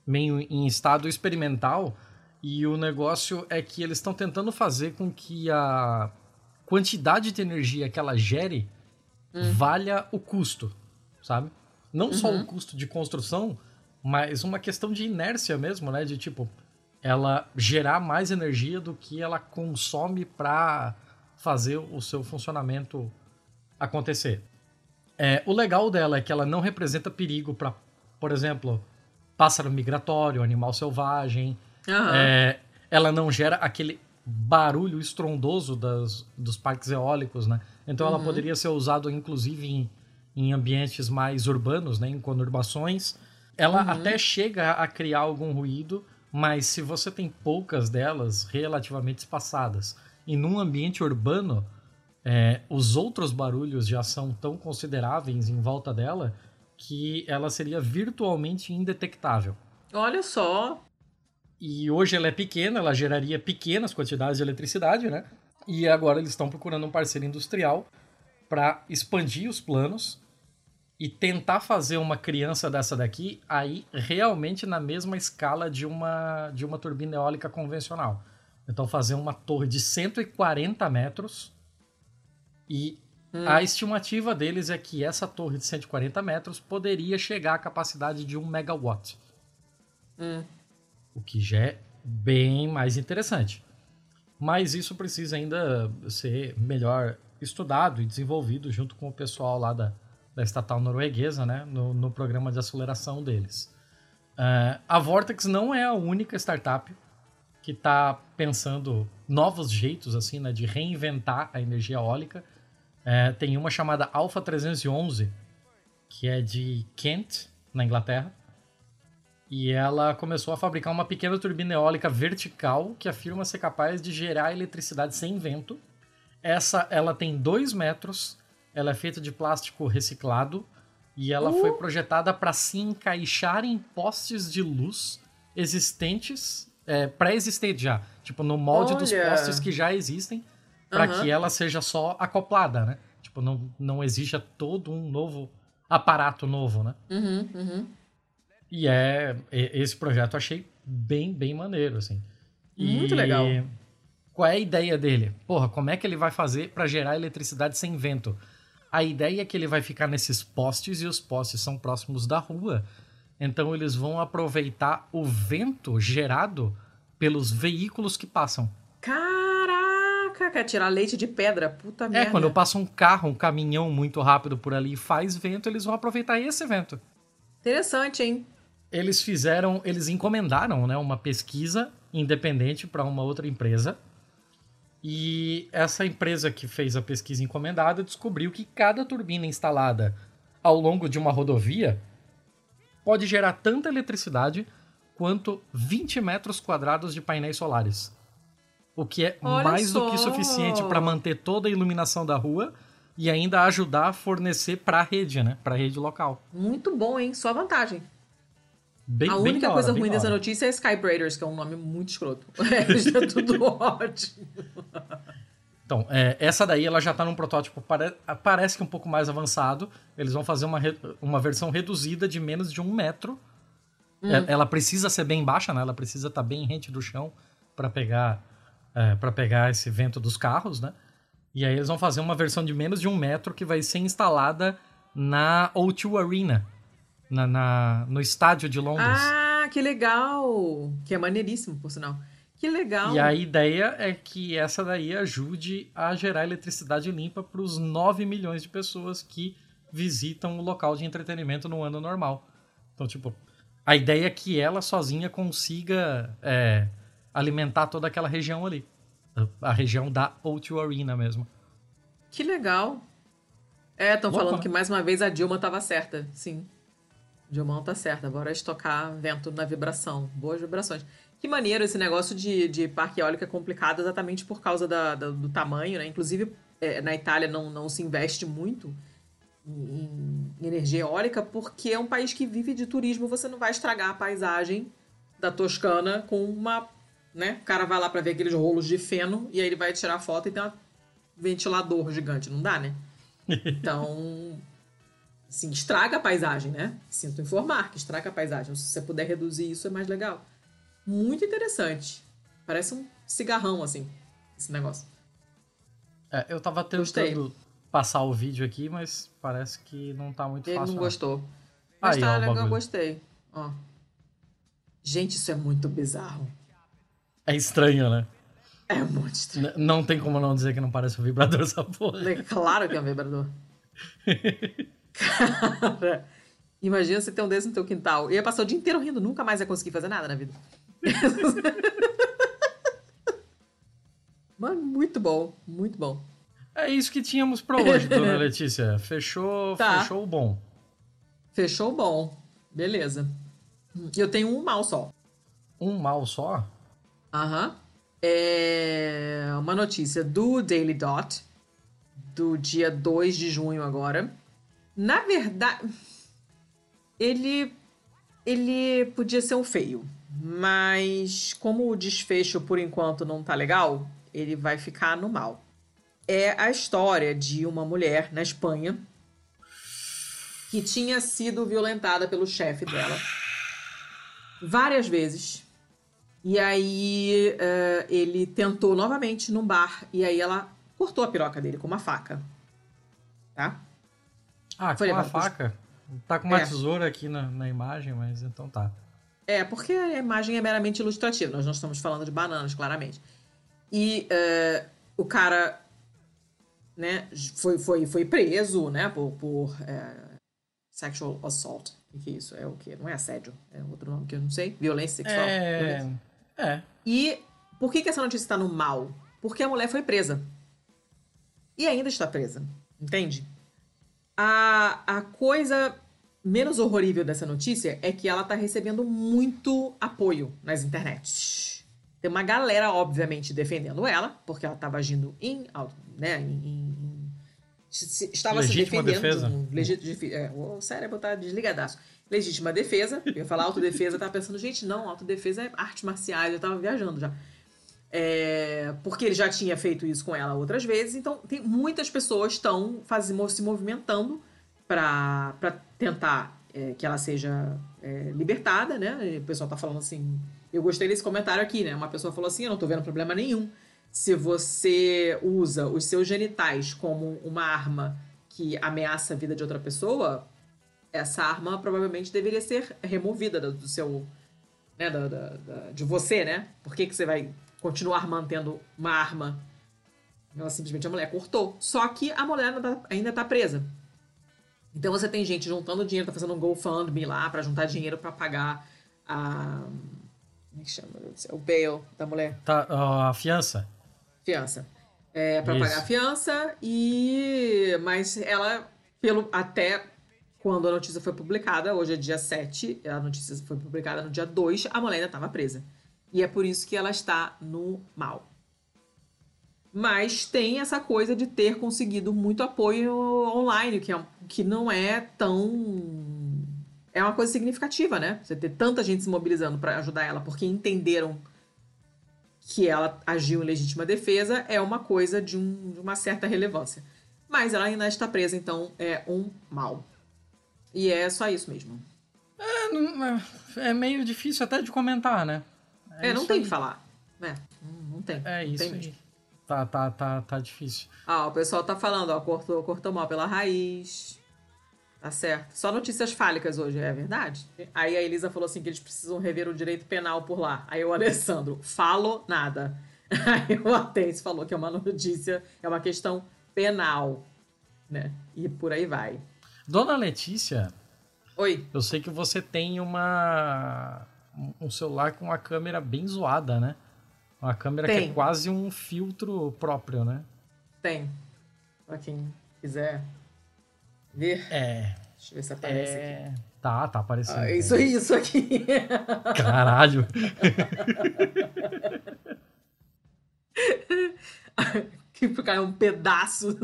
meio em estado experimental e o negócio é que eles estão tentando fazer com que a quantidade de energia que ela gere hum. valha o custo, sabe? Não uhum. só o custo de construção, mas uma questão de inércia mesmo, né? De tipo, ela gerar mais energia do que ela consome para fazer o seu funcionamento acontecer. É, o legal dela é que ela não representa perigo para, por exemplo, pássaro migratório, animal selvagem. Uhum. É, ela não gera aquele barulho estrondoso das, dos parques eólicos, né? Então uhum. ela poderia ser usada, inclusive, em em ambientes mais urbanos, né, em conurbações, ela uhum. até chega a criar algum ruído, mas se você tem poucas delas relativamente espaçadas e num ambiente urbano, é, os outros barulhos já são tão consideráveis em volta dela que ela seria virtualmente indetectável. Olha só! E hoje ela é pequena, ela geraria pequenas quantidades de eletricidade, né? E agora eles estão procurando um parceiro industrial para expandir os planos e tentar fazer uma criança dessa daqui aí realmente na mesma escala de uma, de uma turbina eólica convencional. Então fazer uma torre de 140 metros e hum. a estimativa deles é que essa torre de 140 metros poderia chegar à capacidade de 1 megawatt. Hum. O que já é bem mais interessante. Mas isso precisa ainda ser melhor estudado e desenvolvido junto com o pessoal lá da, da estatal norueguesa, né, no, no programa de aceleração deles. Uh, a Vortex não é a única startup que está pensando novos jeitos assim, né, de reinventar a energia eólica. É, tem uma chamada Alpha 311, que é de Kent, na Inglaterra. E ela começou a fabricar uma pequena turbina eólica vertical que afirma ser capaz de gerar eletricidade sem vento. Essa, ela tem 2 metros, ela é feita de plástico reciclado e ela uh. foi projetada para se encaixar em postes de luz existentes, é, pré-existentes já, tipo no molde Olha. dos postes que já existem, para uhum. que ela seja só acoplada, né? Tipo, não, não exija todo um novo aparato novo, né? Uhum, uhum. E é esse projeto eu achei bem, bem maneiro, assim. Muito e... legal. Qual é a ideia dele? Porra, como é que ele vai fazer para gerar eletricidade sem vento? A ideia é que ele vai ficar nesses postes e os postes são próximos da rua. Então eles vão aproveitar o vento gerado pelos veículos que passam. Caraca, quer tirar leite de pedra, puta é, merda. É, quando passa um carro, um caminhão muito rápido por ali e faz vento, eles vão aproveitar esse vento. Interessante, hein? Eles fizeram, eles encomendaram, né, uma pesquisa independente para uma outra empresa. E essa empresa que fez a pesquisa encomendada descobriu que cada turbina instalada ao longo de uma rodovia pode gerar tanta eletricidade quanto 20 metros quadrados de painéis solares. O que é Olha mais só. do que suficiente para manter toda a iluminação da rua e ainda ajudar a fornecer para a rede, né? Para a rede local. Muito bom, hein? Só vantagem. Bem, a única hora, coisa ruim dessa notícia é Skybraders, que é um nome muito escroto. <laughs> É, tudo <laughs> ótimo. Então, é, essa daí ela já está num protótipo, pare, parece que um pouco mais avançado. Eles vão fazer uma, uma versão reduzida de menos de um metro. Hum. É, ela precisa ser bem baixa, né? Ela precisa estar tá bem rente do chão para pegar é, para pegar esse vento dos carros, né? E aí eles vão fazer uma versão de menos de um metro que vai ser instalada na O2 Arena, na, na, no estádio de Londres. Ah, que legal! Que é maneiríssimo, por sinal. Que legal! E a ideia é que essa daí ajude a gerar eletricidade limpa para os 9 milhões de pessoas que visitam o local de entretenimento no ano normal. Então, tipo, a ideia é que ela sozinha consiga é, alimentar toda aquela região ali. A região da O2 Arena mesmo. Que legal! É, estão falando que mais uma vez a Dilma estava certa, sim. Dilma tá certa, bora estocar vento na vibração. Boas vibrações. Que maneiro esse negócio de, de parque eólico é complicado exatamente por causa da, da do tamanho, né? Inclusive, é, na Itália não, não se investe muito em, em energia eólica porque é um país que vive de turismo. Você não vai estragar a paisagem da Toscana com uma. Né? O cara vai lá para ver aqueles rolos de feno e aí ele vai tirar foto e tem um ventilador gigante. Não dá, né? <laughs> Então, assim, estraga a paisagem, né? Sinto informar que estraga a paisagem. Se você puder reduzir isso, é mais legal. Muito interessante. Parece um cigarrão, assim, esse negócio. É, eu tava tentando Gostei. passar o vídeo aqui, mas parece que não tá muito Ele fácil. Ele não gostou. Mas Aí, tá ó, legal, eu gostei. Ó. Gente, isso é muito bizarro. É estranho, né? É muito estranho. N não tem como não dizer que não parece um vibrador essa porra. É claro que é um vibrador. Cara, imagina você ter um desse no teu quintal. Eu ia passar o dia inteiro rindo, nunca mais ia conseguir fazer nada na vida. Mano, muito bom, muito bom. É isso que tínhamos para hoje, dona <laughs> Letícia. Fechou, tá. fechou o bom. Fechou o bom. Beleza. E eu tenho um mal só. Um mal só? Aham. É uma notícia do Daily Dot, do dia 2 de junho agora. Na verdade, ele ele podia ser um feio, mas como o desfecho por enquanto não tá legal, ele vai ficar no mal. É a história de uma mulher na Espanha que tinha sido violentada pelo chefe dela várias vezes. E aí uh, ele tentou novamente num bar e aí ela cortou a piroca dele com uma faca. Tá? Ah, Foi com uma faca? Tá com uma é. tesoura aqui na, na imagem, mas então tá. É, porque a imagem é meramente ilustrativa. Nós não estamos falando de bananas, claramente. E uh, o cara né, foi, foi, foi preso né, por, por uh, sexual assault. O que é isso? É o quê? Não é assédio. É outro nome que eu não sei. Violência sexual. É. É. E por que, que essa notícia está no mal? Porque a mulher foi presa. E ainda está presa. Entende? A, a coisa menos horrorível dessa notícia é que ela está recebendo muito apoio nas internets. Tem uma galera, obviamente, defendendo ela, porque ela estava agindo em, né, em, em estava Legítima se defendendo. Defesa. Legit, é, o cérebro tá desligadaço. Legítima defesa. Eu ia falar autodefesa, eu tava pensando, gente, não, autodefesa é arte marciais, eu tava viajando já. É, porque ele já tinha feito isso com ela outras vezes, então tem muitas pessoas estão se movimentando para tentar é, que ela seja é, libertada, né? E o pessoal tá falando assim. Eu gostei desse comentário aqui, né? Uma pessoa falou assim: eu não tô vendo problema nenhum. Se você usa os seus genitais como uma arma que ameaça a vida de outra pessoa, essa arma provavelmente deveria ser removida do seu. Né, da, da, da, de você, né? Por que, que você vai continuar mantendo uma arma. Ela simplesmente a mulher cortou. Só que a mulher ainda tá, presa. Então você tem gente juntando dinheiro, tá fazendo um GoFundMe lá para juntar dinheiro para pagar a. Como é que chama? O bail da mulher. Tá, a fiança. Fiança. É, para pagar a fiança e. Mas ela, pelo até quando a notícia foi publicada, hoje é dia 7, a notícia foi publicada no dia 2, a mulher ainda estava presa. E é por isso que ela está no mal. Mas tem essa coisa de ter conseguido muito apoio online, que, é, que não é tão. É uma coisa significativa, né? Você ter tanta gente se mobilizando para ajudar ela porque entenderam que ela agiu em legítima defesa é uma coisa de, um, de uma certa relevância. Mas ela ainda está presa, então é um mal. E é só isso mesmo. É, é meio difícil até de comentar, né? É, é não tem o que falar. É, não tem. É isso tem aí. Tá, tá, tá, tá difícil. Ah, o pessoal tá falando, ó, cortou, cortou mal pela raiz. Tá certo. Só notícias fálicas hoje, é verdade? Aí a Elisa falou assim que eles precisam rever o direito penal por lá. Aí o Alessandro, falo nada. <laughs> Aí o Atense falou que é uma notícia, é uma questão penal, né? E por aí vai. Dona Letícia. Oi. Eu sei que você tem uma um celular com uma câmera bem zoada, né? Uma câmera Tem. que é quase um filtro próprio, né? Tem. Pra quem quiser ver. É. Deixa eu ver se aparece é... aqui. Tá, tá aparecendo. Ah, isso, isso aqui. <laughs> Caralho. <laughs> que caiu um pedaço.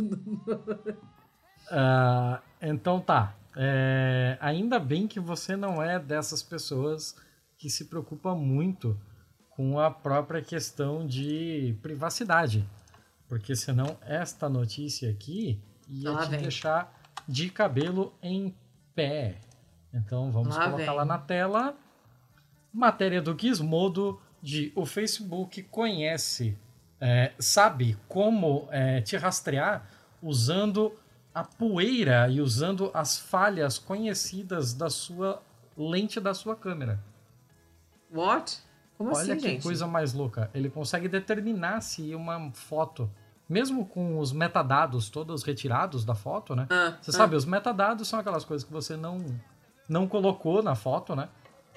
uh, então tá. É, ainda bem que você não é dessas pessoas que se preocupa muito com a própria questão de privacidade. Porque senão esta notícia aqui ia lá te vem. deixar de cabelo em pé. Então vamos lá colocar vem. lá na tela. Matéria do Gizmodo de o Facebook conhece, é, sabe como é, te rastrear usando a poeira e usando as falhas conhecidas da sua lente da sua câmera. What? Como Olha assim, que gente? coisa mais louca. Ele consegue determinar se uma foto, mesmo com os metadados todos retirados da foto, né? Ah, você ah. sabe, os metadados são aquelas coisas que você não, não colocou na foto, né?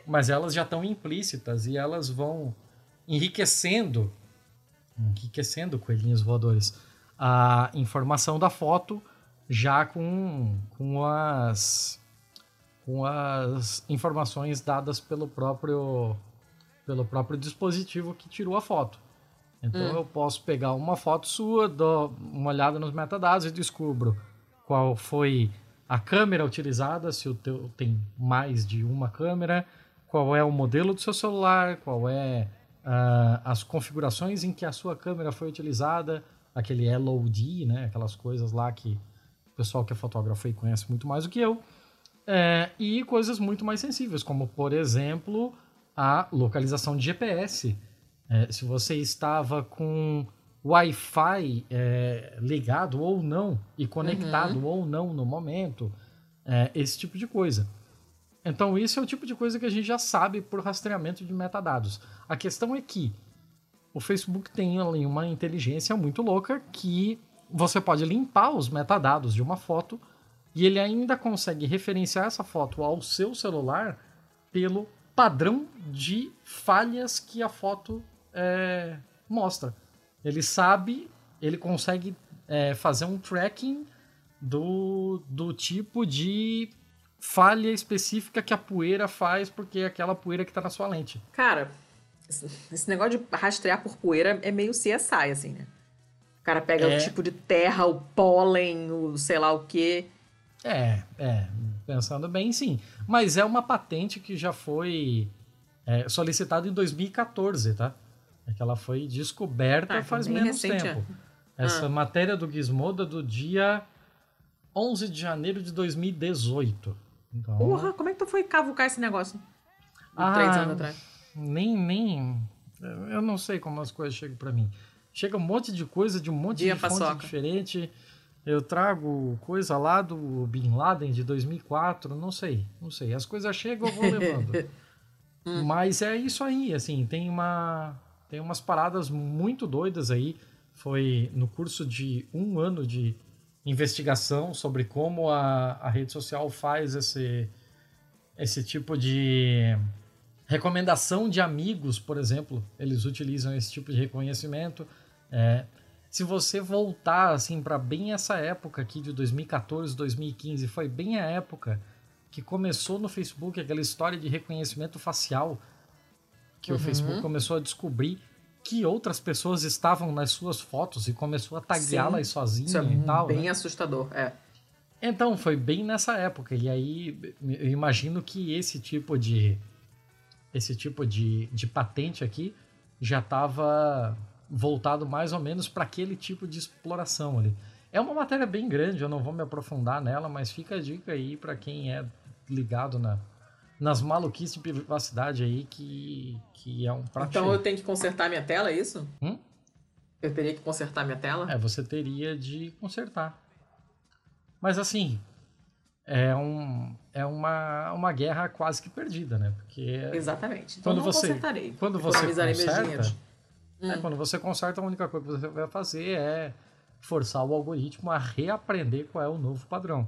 Mas elas já estão implícitas e elas vão enriquecendo, enriquecendo coelhinhos voadores, a informação da foto já com, com as com as informações dadas pelo próprio pelo próprio dispositivo que tirou a foto. Então hum. eu posso pegar uma foto sua, dou uma olhada nos metadados e descubro qual foi a câmera utilizada, se o teu tem mais de uma câmera, qual é o modelo do seu celular, qual é uh, as configurações em que a sua câmera foi utilizada, aquele LOD, né, aquelas coisas lá que o pessoal que é fotógrafo aí conhece muito mais do que eu. É, e coisas muito mais sensíveis, como, por exemplo, a localização de GPS. É, se você estava com Wi-Fi é, ligado ou não, e conectado uhum. ou não no momento, é, esse tipo de coisa. Então, isso é o tipo de coisa que a gente já sabe por rastreamento de metadados. A questão é que o Facebook tem ali uma inteligência muito louca que você pode limpar os metadados de uma foto e ele ainda consegue referenciar essa foto ao seu celular pelo padrão de falhas que a foto é, mostra. Ele sabe, ele consegue é, fazer um tracking do, do tipo de falha específica que a poeira faz, porque é aquela poeira que está na sua lente. Cara, esse negócio de rastrear por poeira é meio CSI, assim, né? O cara pega é... o tipo de terra, o pólen, o sei lá o quê. É, é. Pensando bem, sim. Mas é uma patente que já foi é, solicitada em 2014, tá? É que ela foi descoberta ah, faz menos recente, tempo. É. Essa ah. matéria do Gizmodo é do dia 11 de janeiro de 2018. Então... Porra, como é que tu foi cavucar esse negócio? Ah, três anos atrás. Nem, nem. Eu não sei como as coisas chegam para mim. Chega um monte de coisa de um monte Dia de paçoca. fonte diferente. Eu trago coisa lá do Bin Laden de 2004, não sei, não sei. As coisas chegam, eu vou <laughs> levando. hum. Mas é isso aí, assim, tem uma tem umas paradas muito doidas aí. Foi no curso de um ano de investigação sobre como a, a rede social faz esse, esse tipo de recomendação de amigos, por exemplo. Eles utilizam esse tipo de reconhecimento. É, se você voltar assim para bem essa época aqui de 2014, 2015, foi bem a época que começou no Facebook aquela história de reconhecimento facial que uhum. o Facebook começou a descobrir que outras pessoas estavam nas suas fotos e começou a tagueá-las sozinho Isso é e tal. Bem né? assustador, é. Então, foi bem nessa época. E aí eu imagino que esse tipo de. Esse tipo de, de patente aqui já estava voltado mais ou menos para aquele tipo de exploração ali. É uma matéria bem grande, eu não vou me aprofundar nela, mas fica a dica aí para quem é ligado na, nas maluquices de privacidade aí que, que é um prato Então cheio. eu tenho que consertar minha tela, é isso? Hum? Eu teria que consertar minha tela? É, você teria de consertar. Mas assim, é, um, é uma, uma guerra quase que perdida, né? Porque Exatamente. Então quando não você, consertarei. Quando você conserta, é, hum. quando você conserta, a única coisa que você vai fazer é forçar o algoritmo a reaprender qual é o novo padrão.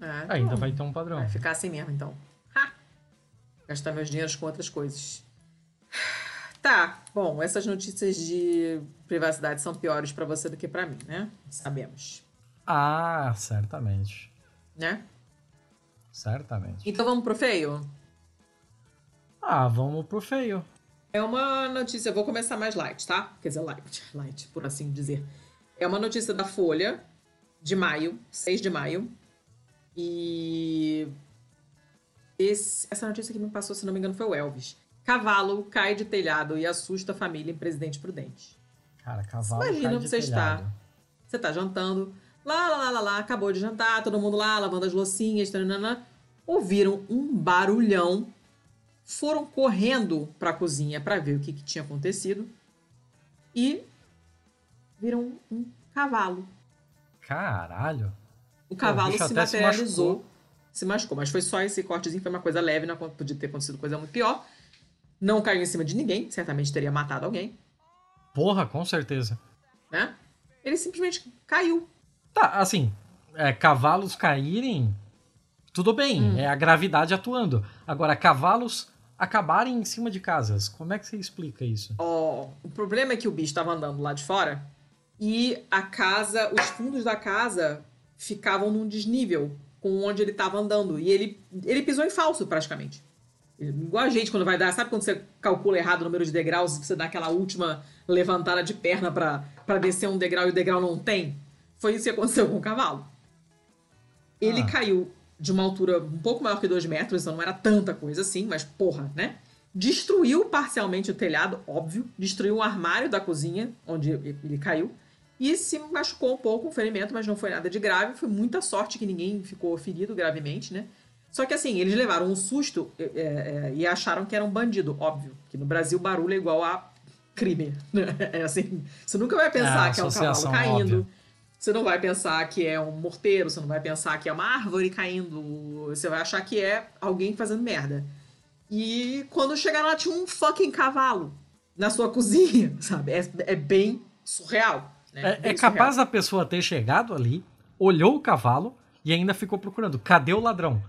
É, Ainda bom. vai ter um padrão. Vai ficar assim mesmo, então gastar meus dinheiros com outras coisas. Tá, bom, essas notícias de privacidade são piores para você do que para mim, né? Sabemos. Ah, certamente. Né? Certamente. Então vamos pro feio? Ah, vamos pro feio. É uma notícia, eu vou começar mais light, tá? Quer dizer, light, light, por assim dizer. É uma notícia da Folha, de maio, 6 de maio. E esse, essa notícia que me passou, se não me engano, foi o Elvis. Cavalo cai de telhado e assusta a família em Presidente Prudente. Cara, cavalo Imagina cai de você telhado. está. Você está jantando. Lá, lá, lá, lá, lá, acabou de jantar, todo mundo lá, lavando as loucinhas, taranana, ouviram um barulhão, foram correndo para a cozinha para ver o que, que tinha acontecido e viram um cavalo. Caralho. O cavalo Pô, se materializou se machucou. Mas foi só esse cortezinho, foi uma coisa leve, não podia ter acontecido coisa muito pior. Não caiu em cima de ninguém, certamente teria matado alguém. Porra, com certeza. Né? Ele simplesmente caiu. Tá, assim, é, cavalos caírem, tudo bem, hum. é a gravidade atuando. Agora, cavalos acabarem em cima de casas, como é que você explica isso? Oh, o problema é que o bicho estava andando lá de fora e a casa, os fundos da casa ficavam num desnível com onde ele estava andando. E ele, ele pisou em falso, praticamente. Igual a gente, quando vai dar. Sabe quando você calcula errado o número de degraus, você dá aquela última levantada de perna para descer um degrau e o degrau não tem? Foi isso que aconteceu com o cavalo. Ele ah. caiu de uma altura um pouco maior que 2 metros, então não era tanta coisa assim, mas porra, né? Destruiu parcialmente o telhado, óbvio. Destruiu o armário da cozinha, onde ele caiu e se machucou um pouco, um ferimento, mas não foi nada de grave. Foi muita sorte que ninguém ficou ferido gravemente, né? Só que assim, eles levaram um susto é, é, e acharam que era um bandido, óbvio. Que no Brasil barulho é igual a crime. Né? <laughs> É assim, você nunca vai pensar é, que é um cavalo caindo. Você não vai pensar que é um morteiro, você não vai pensar que é uma árvore caindo. Você vai achar que é alguém fazendo merda. E quando chegaram lá, tinha um fucking cavalo na sua <laughs> cozinha, sabe? É, é bem surreal. Né? É, é capaz da pessoa ter chegado ali, olhou o cavalo e ainda ficou procurando. Cadê o ladrão?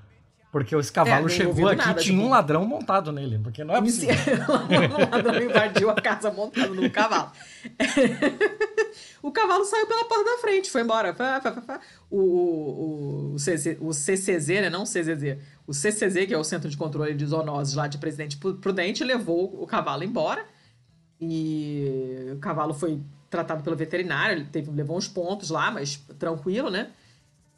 Porque esse cavalo é, chegou aqui e tinha tipo... um ladrão montado nele, porque não é <laughs> possível. <laughs> um ladrão invadiu a casa montado no cavalo. O cavalo saiu pela porta da frente, foi embora. O, o, o, o CCZ, né? Não o CZZ. O CCZ, que é o Centro de Controle de Zoonoses lá de Presidente Prudente, levou o cavalo embora. E o cavalo foi tratado pelo veterinário, ele teve, levou uns pontos lá, mas tranquilo, né?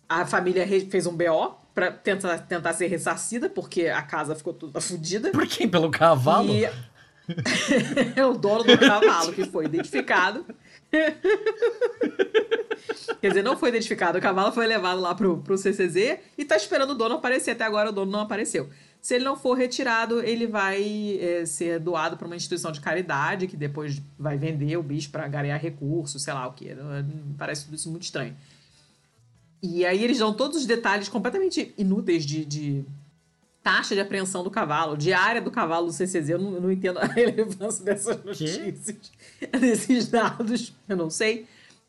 A família fez um BO para tentar, tentar ser ressarcida, porque a casa ficou toda fodida. Por quem? Pelo cavalo? E... <laughs> é o dono do cavalo que foi identificado. <laughs> Quer dizer, não foi identificado. O cavalo foi levado lá pro, pro CCZ e tá esperando o dono aparecer. Até agora o dono não apareceu. Se ele não for retirado, ele vai é, ser doado para uma instituição de caridade que depois vai vender o bicho para ganhar recursos, sei lá o que. Parece tudo isso muito estranho. E aí eles dão todos os detalhes completamente inúteis de, de taxa de apreensão do cavalo, diária do cavalo do CCZ. Eu não, eu não entendo a <laughs> relevância dessas notícias, <laughs> desses dados, eu não sei,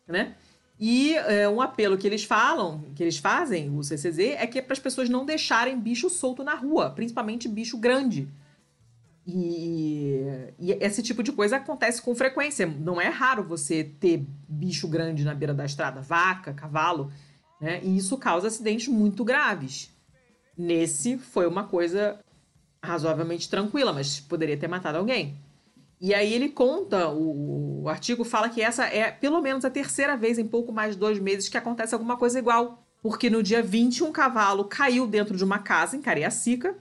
né? E é, um apelo que eles falam, que eles fazem, o CCZ, é que é para as pessoas não deixarem bicho solto na rua, principalmente bicho grande. E, e, esse tipo de coisa acontece com frequência. Não é raro você ter bicho grande na beira da estrada, vaca, cavalo, né? E isso causa acidentes muito graves. Nesse foi uma coisa razoavelmente tranquila, mas poderia ter matado alguém. E aí ele conta, o, o, artigo fala que essa é pelo menos a terceira vez em pouco mais de dois meses que acontece alguma coisa igual. Porque no dia 20, um cavalo caiu dentro de uma casa em Cariacica.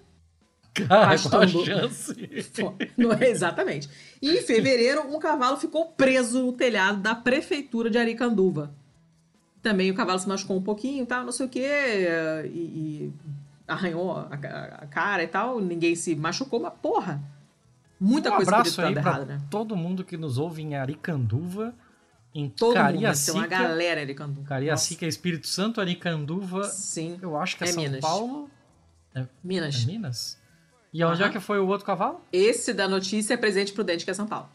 Cara, pastando... qual a chance? <laughs> Não é exatamente. E em fevereiro, um cavalo ficou preso no telhado da prefeitura de Aricanduva. Também o cavalo se machucou um pouquinho tal, não sei o quê. E, e arranhou a, a, cara e tal. Ninguém se machucou, mas porra Muita um coisa abraço aí pra errado, né? todo mundo que nos ouve em Aricanduva, em todo Cariacica. Mundo, tem uma galera Aricanduva. Cariacica, Nossa. Espírito Santo, Aricanduva. Sim. Eu acho que é, é São Minas. Paulo. É, Minas. É Minas? E onde uhum. é que foi o outro cavalo? Esse da notícia é Presidente Prudente, que é São Paulo.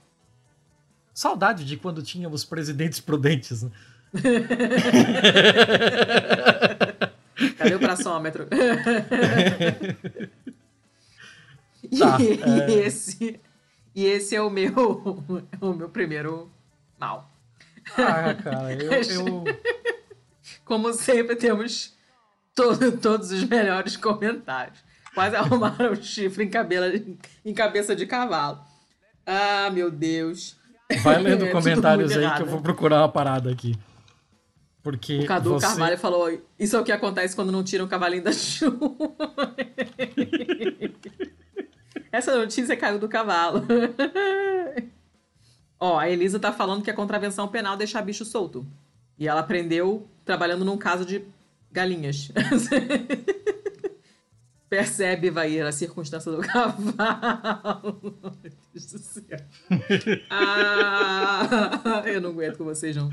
Saudade de quando tínhamos presidentes prudentes, né? <laughs> Cadê o braçômetro? <laughs> Tá, e, é... esse, e esse é o meu, <laughs> o meu primeiro mal. Ah, cara, eu, <laughs> eu... Como sempre, temos todo, todos os melhores comentários. Quase arrumaram o chifre em, cabelo, em cabeça de cavalo. Ah, meu Deus. Vai lendo é, comentários aí errado. que eu vou procurar uma parada aqui. Porque o Cadu você... Carvalho falou: Isso é o que acontece quando não tiram o cavalinho da <laughs> chuva. Essa notícia caiu do cavalo. <laughs> Ó, a Elisa tá falando que é contravenção penal deixar bicho solto. E ela aprendeu trabalhando num caso de galinhas. <laughs> Percebe, vai a circunstância do <laughs> cavalo. Meu Deus do céu. Ah, eu não aguento com vocês, não.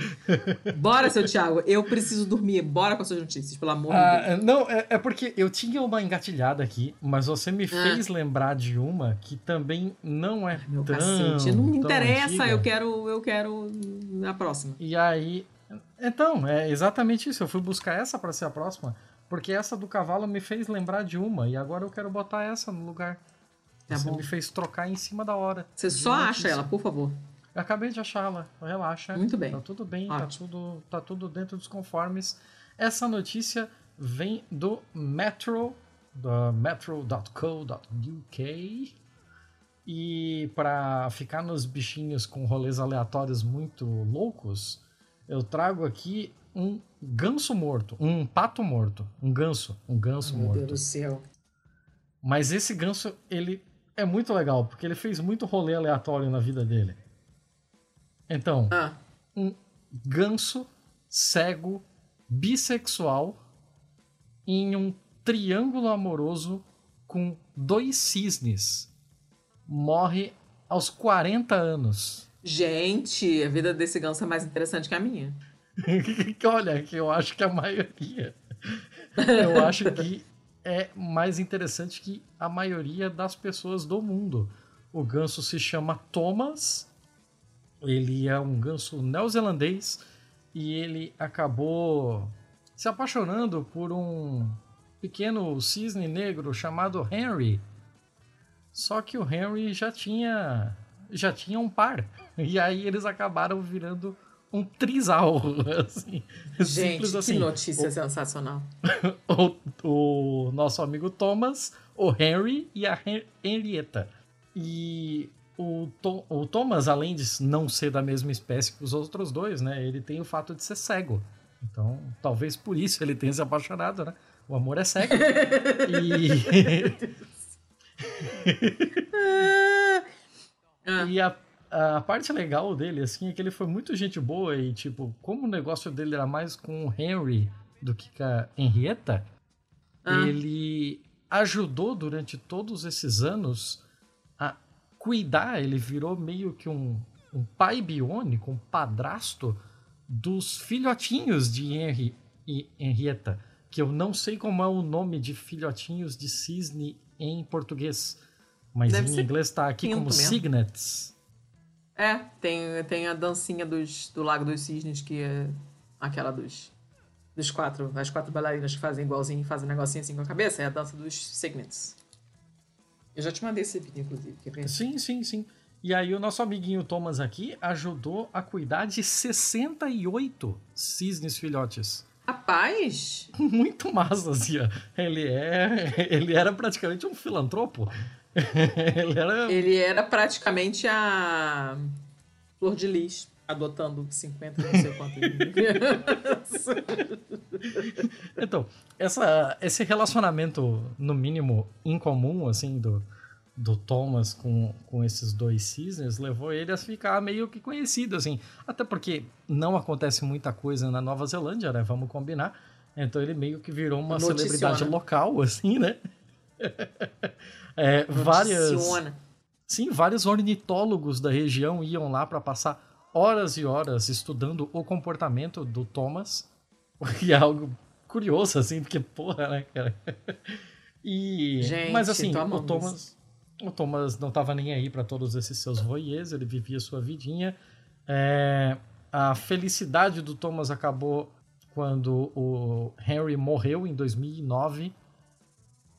Bora, seu Thiago. Eu preciso dormir. Bora com as suas notícias, pelo amor ah, de Deus. Não, é, é, porque eu tinha uma engatilhada aqui, mas você me ah. fez lembrar de uma que também não é Meu tão, cacete. Não me interessa, eu quero, eu quero a próxima. E aí... Então, é exatamente isso. Eu fui buscar essa para ser a próxima. Porque essa do cavalo me fez lembrar de uma, e agora eu quero botar essa no lugar. Tá Você bom. me fez trocar em cima da hora. Você só acha ela, por favor. Eu acabei de achá-la, relaxa. Muito bem. Tá tudo bem, tá tudo, tá tudo dentro dos conformes. Essa notícia vem do Metro, da metro.co.uk. E para ficar nos bichinhos com rolês aleatórios muito loucos, eu trago aqui um ganso morto, um pato morto, um ganso, um ganso Meu morto. Meu Deus do céu. Mas esse ganso, ele é muito legal, porque ele fez muito rolê aleatório na vida dele. Então, ah. um ganso cego bissexual em um triângulo amoroso com dois cisnes morre aos 40 anos. Gente, a vida desse ganso é mais interessante que a minha. <laughs> Olha, que eu acho que a maioria. Eu acho que é mais interessante que a maioria das pessoas do mundo. O ganso se chama Thomas, ele é um ganso neozelandês e ele acabou se apaixonando por um pequeno cisne negro chamado Henry. Só que o Henry já tinha já tinha um par. E aí eles acabaram virando um trisal, <laughs> assim. Gente, assim. que notícia o, sensacional. <laughs> o, o, nosso amigo Thomas, o Henry e a Henrietta. E o, Tom, o Thomas, além de não ser da mesma espécie que os outros dois, né? Ele tem o fato de ser cego. Então, talvez por isso ele tenha se apaixonado, né? O amor é cego. <laughs> e... e a, a parte legal dele, assim, é que ele foi muito gente boa e, tipo, como o negócio dele era mais com o Henry do que com a Henrietta, ah. ele ajudou durante todos esses anos a cuidar, ele virou meio que um, um pai biônico, um padrasto dos filhotinhos de Henry e Henrietta, que eu não sei como é o nome de filhotinhos de cisne em português, mas Deve em inglês está aqui como mesmo. Signets. É, tem, tem a dancinha dos, do Lago dos Cisnes, que é aquela dos, dos quatro, as quatro bailarinas que fazem igualzinho, fazem um negocinho assim com a cabeça, é a dança dos Signets. Eu já te mandei esse vídeo, inclusive. Sim, sim, sim. E aí o nosso amiguinho Thomas aqui ajudou a cuidar de 68 cisnes filhotes. Rapaz! <laughs> Muito massa, ó. Ele, é, ele era praticamente um filantropo. <laughs> ele, era... ele era praticamente a Flor de Lis, adotando 50, não sei quanto. <laughs> então, essa, esse relacionamento, no mínimo, incomum, assim, do, do Thomas com, com esses dois cisnes levou ele a ficar meio que conhecido, assim. Até porque não acontece muita coisa na Nova Zelândia, né? Vamos combinar. Então ele meio que virou uma Noticiona. celebridade local, assim, né? <laughs> é, várias. Sim, vários ornitólogos da região iam lá para passar horas e horas estudando o comportamento do Thomas. <laughs> Que é algo curioso, assim, porque, porra, né, cara? E. Gente, mas assim, o Thomas. O Thomas não estava nem aí para todos esses seus voyeurs, ele vivia sua vidinha. É, a felicidade do Thomas acabou quando o Henry morreu em 2009.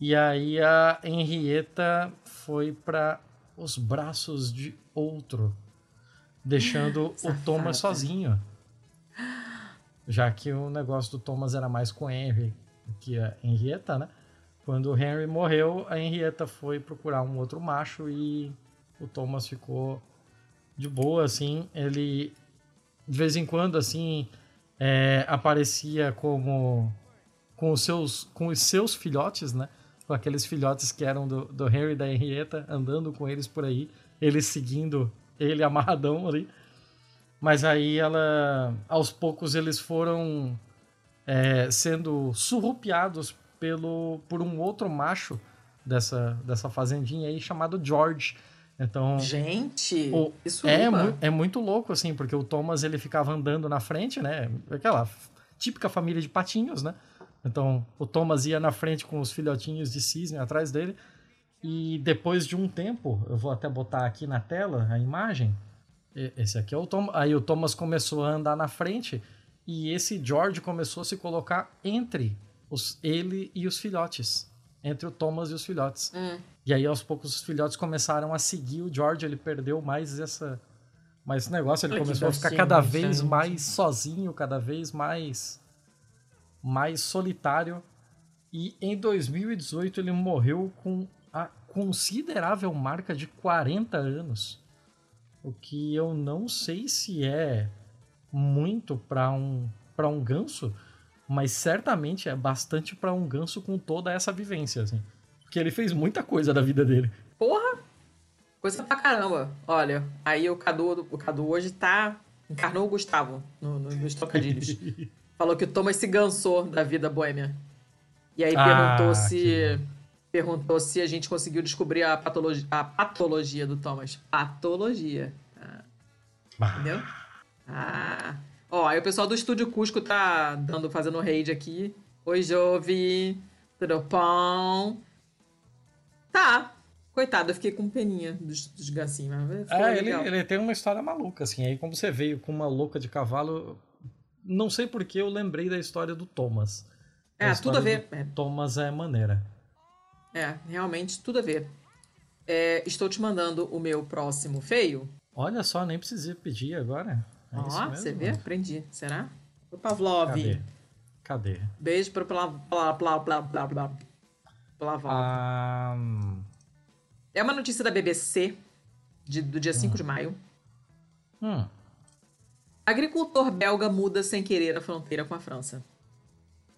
E aí a Henrietta foi para os braços de outro, deixando <laughs> o Thomas sozinho. Já que o negócio do Thomas era mais com Henry que a Henrietta, né? Quando o Henry morreu, a Henrietta foi procurar um outro macho e o Thomas ficou de boa, assim. Ele, de vez em quando, assim, é, aparecia como com os seus com os seus filhotes, né? Com aqueles filhotes que eram do, do Henry e da Henrietta, andando com eles por aí, eles seguindo ele amarradão ali. Mas aí ela, aos poucos, eles foram é, sendo surrupiados pelo por um outro macho dessa, dessa fazendinha aí chamado George. Então, gente, o, isso é, mu é muito louco assim, porque o Thomas ele ficava andando na frente, né? Aquela típica família de patinhos, né? Então, o Thomas ia na frente com os filhotinhos de cisne atrás dele. E depois de um tempo, eu vou até botar aqui na tela a imagem. Esse aqui é o Thomas. Aí o Thomas começou a andar na frente e esse George começou a se colocar entre os, ele e os filhotes. Entre o Thomas e os filhotes. Hum. E aí, aos poucos, os filhotes começaram a seguir o George. Ele perdeu mais essa. Mais esse negócio. Ele Ai, começou a ficar cada vez gente. mais sozinho, cada vez mais. Mais solitário. E em 2018 ele morreu com a considerável marca de 40 anos. O que eu não sei se é muito para um, pra um ganso mas certamente é bastante para um ganso com toda essa vivência, assim. Porque ele fez muita coisa da vida dele. Porra! Coisa pra caramba. Olha, aí o Cadu, o Cadu hoje tá. Encarnou o Gustavo no, no, nos trocadilhos. <laughs> Falou que o Thomas se gansou da vida boêmia. E aí ah, perguntou se. Perguntou se a gente conseguiu descobrir a patologia, a patologia do Thomas. Patologia. Ah. Entendeu? Ah. Ó, aí o pessoal do Estúdio Cusco tá dando, fazendo raid aqui. Oi, Jove. Tudo bom? Tá. Coitado, eu fiquei com peninha dos, dos gacinhos. é, ele, ele, tem uma história maluca, assim. Aí, como você veio com uma louca de cavalo, não sei porque eu lembrei da história do Thomas. É, tudo a ver. É. Thomas é maneira. É, realmente tudo a ver. É, estou te mandando o meu próximo feio. Olha só, nem precisei pedir agora. É Ó, você vê? Aprendi. Será? O Pavlov. Cadê? Cadê? Beijo pro blá blá. blá. Um... É uma notícia da BBC de, do dia 5 hum. de maio. Hum. Agricultor belga muda sem querer a fronteira com a França.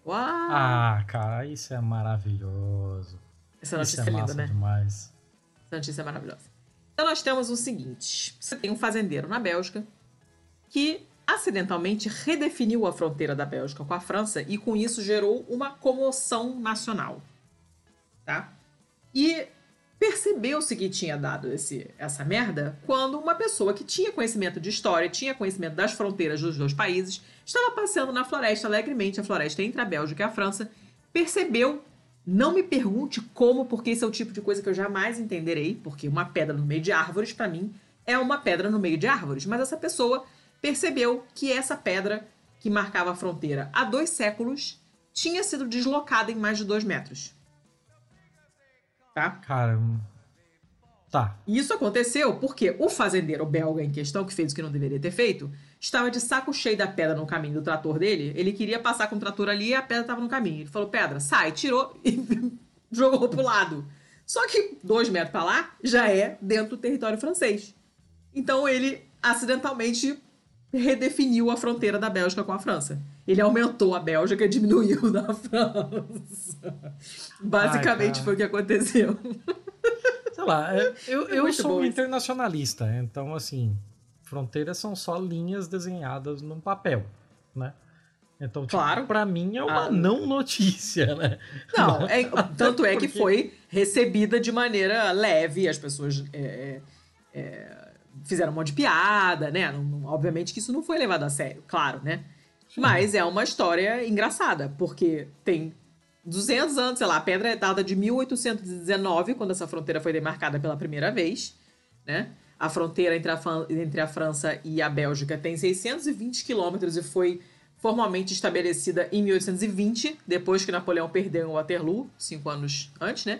Uau! Ah, cara, isso é maravilhoso. Essa notícia isso é, é linda, né? demais. Essa notícia é maravilhosa. Então nós temos o seguinte: você tem um fazendeiro na Bélgica que acidentalmente redefiniu a fronteira da Bélgica com a França e com isso gerou uma comoção nacional. Tá? E percebeu-se que tinha dado esse, essa merda quando uma pessoa que tinha conhecimento de história, tinha conhecimento das fronteiras dos dois países, estava passeando na floresta alegremente, a floresta entre a Bélgica e a França, percebeu. Não me pergunte como, porque esse é o tipo de coisa que eu jamais entenderei, porque uma pedra no meio de árvores, para mim, é uma pedra no meio de árvores. Mas essa pessoa percebeu que essa pedra que marcava a fronteira há dois séculos tinha sido deslocada em mais de dois metros. Tá? Cara. Tá. Isso aconteceu porque o fazendeiro belga em questão, que fez o que não deveria ter feito, estava de saco cheio da pedra no caminho do trator dele. Ele queria passar com o trator ali e a pedra estava no caminho. Ele falou: Pedra, sai, tirou <laughs> e jogou pro lado. Só que dois metros para lá já é dentro do território francês. Então ele acidentalmente redefiniu a fronteira da Bélgica com a França. Ele aumentou a Bélgica e diminuiu da França. Basicamente Ai, foi o que aconteceu. Sei lá, é, eu, é eu sou um internacionalista, então assim, fronteiras são só linhas desenhadas num papel, né? Então, tipo, claro. pra mim é uma ah. não notícia, né? Não, é, tanto é que foi recebida de maneira leve, as pessoas é, é, é fizeram um monte de piada, né? Não, não, obviamente que isso não foi levado a sério, claro, né? Mas é uma história engraçada, porque tem 200 anos, sei lá, a pedra é dada de 1819, quando essa fronteira foi demarcada pela primeira vez, né? A fronteira entre a, entre a França e a Bélgica tem 620 quilômetros e foi formalmente estabelecida em 1820, depois que Napoleão perdeu o Waterloo, cinco anos antes, né?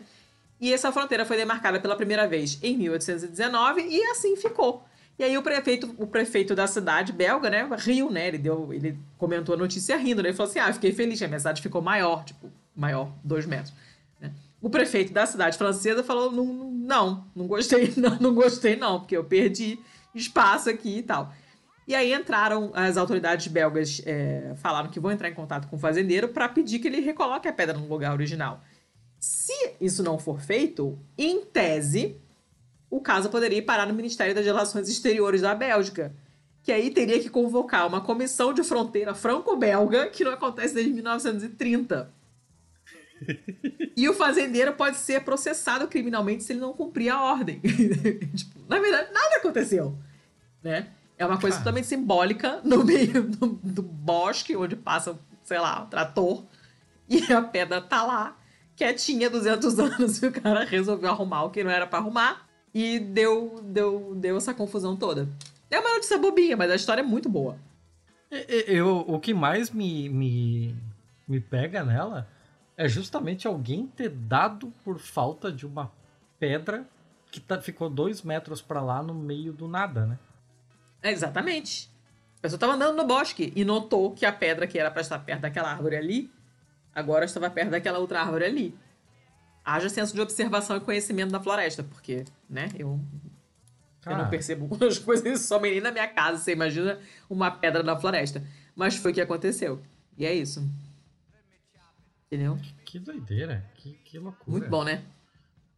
E essa fronteira foi demarcada pela primeira vez em 1819 e assim ficou. E aí o prefeito, o prefeito da cidade belga, né, riu, né? Ele deu, ele comentou a notícia rindo, né? Ele falou assim: "Ah, fiquei feliz, a minha cidade ficou maior, tipo, maior, dois metros". Né? O prefeito da cidade francesa falou: "Não, não, não gostei, <laughs> não, não gostei não, porque eu perdi espaço aqui e tal". E aí entraram as autoridades belgas, é, falaram que vão entrar em contato com o fazendeiro para pedir que ele recoloque a pedra no lugar original. Se isso não for feito, em tese, o caso poderia parar no Ministério das Relações Exteriores da Bélgica, que aí teria que convocar uma comissão de fronteira franco-belga, que não acontece desde 1930. e o fazendeiro pode ser processado criminalmente se ele não cumprir a ordem. <laughs> tipo, na verdade, nada aconteceu. Né? É uma coisa totalmente simbólica no meio do, do bosque, onde passa, sei lá, um trator, e a pedra tá lá quietinha 200 anos <laughs> e o cara resolveu arrumar o que não era para arrumar e deu, deu, deu essa confusão toda. É uma notícia bobinha, mas a história é muito boa. Eu, o que mais me, me, me pega nela é justamente alguém ter dado por falta de uma pedra que tá, ficou dois metros para lá no meio do nada, né? É, exatamente. A pessoa estava andando no bosque e notou que a pedra que era para estar perto daquela árvore ali Agora estava perto daquela outra árvore ali. Haja senso de observação e conhecimento da floresta, porque, né, eu, eu não percebo <laughs> as coisas só nem na minha casa. Você imagina uma pedra na floresta. Mas foi o que aconteceu. E é isso. Entendeu? Que doideira, que, que loucura. Muito bom, né?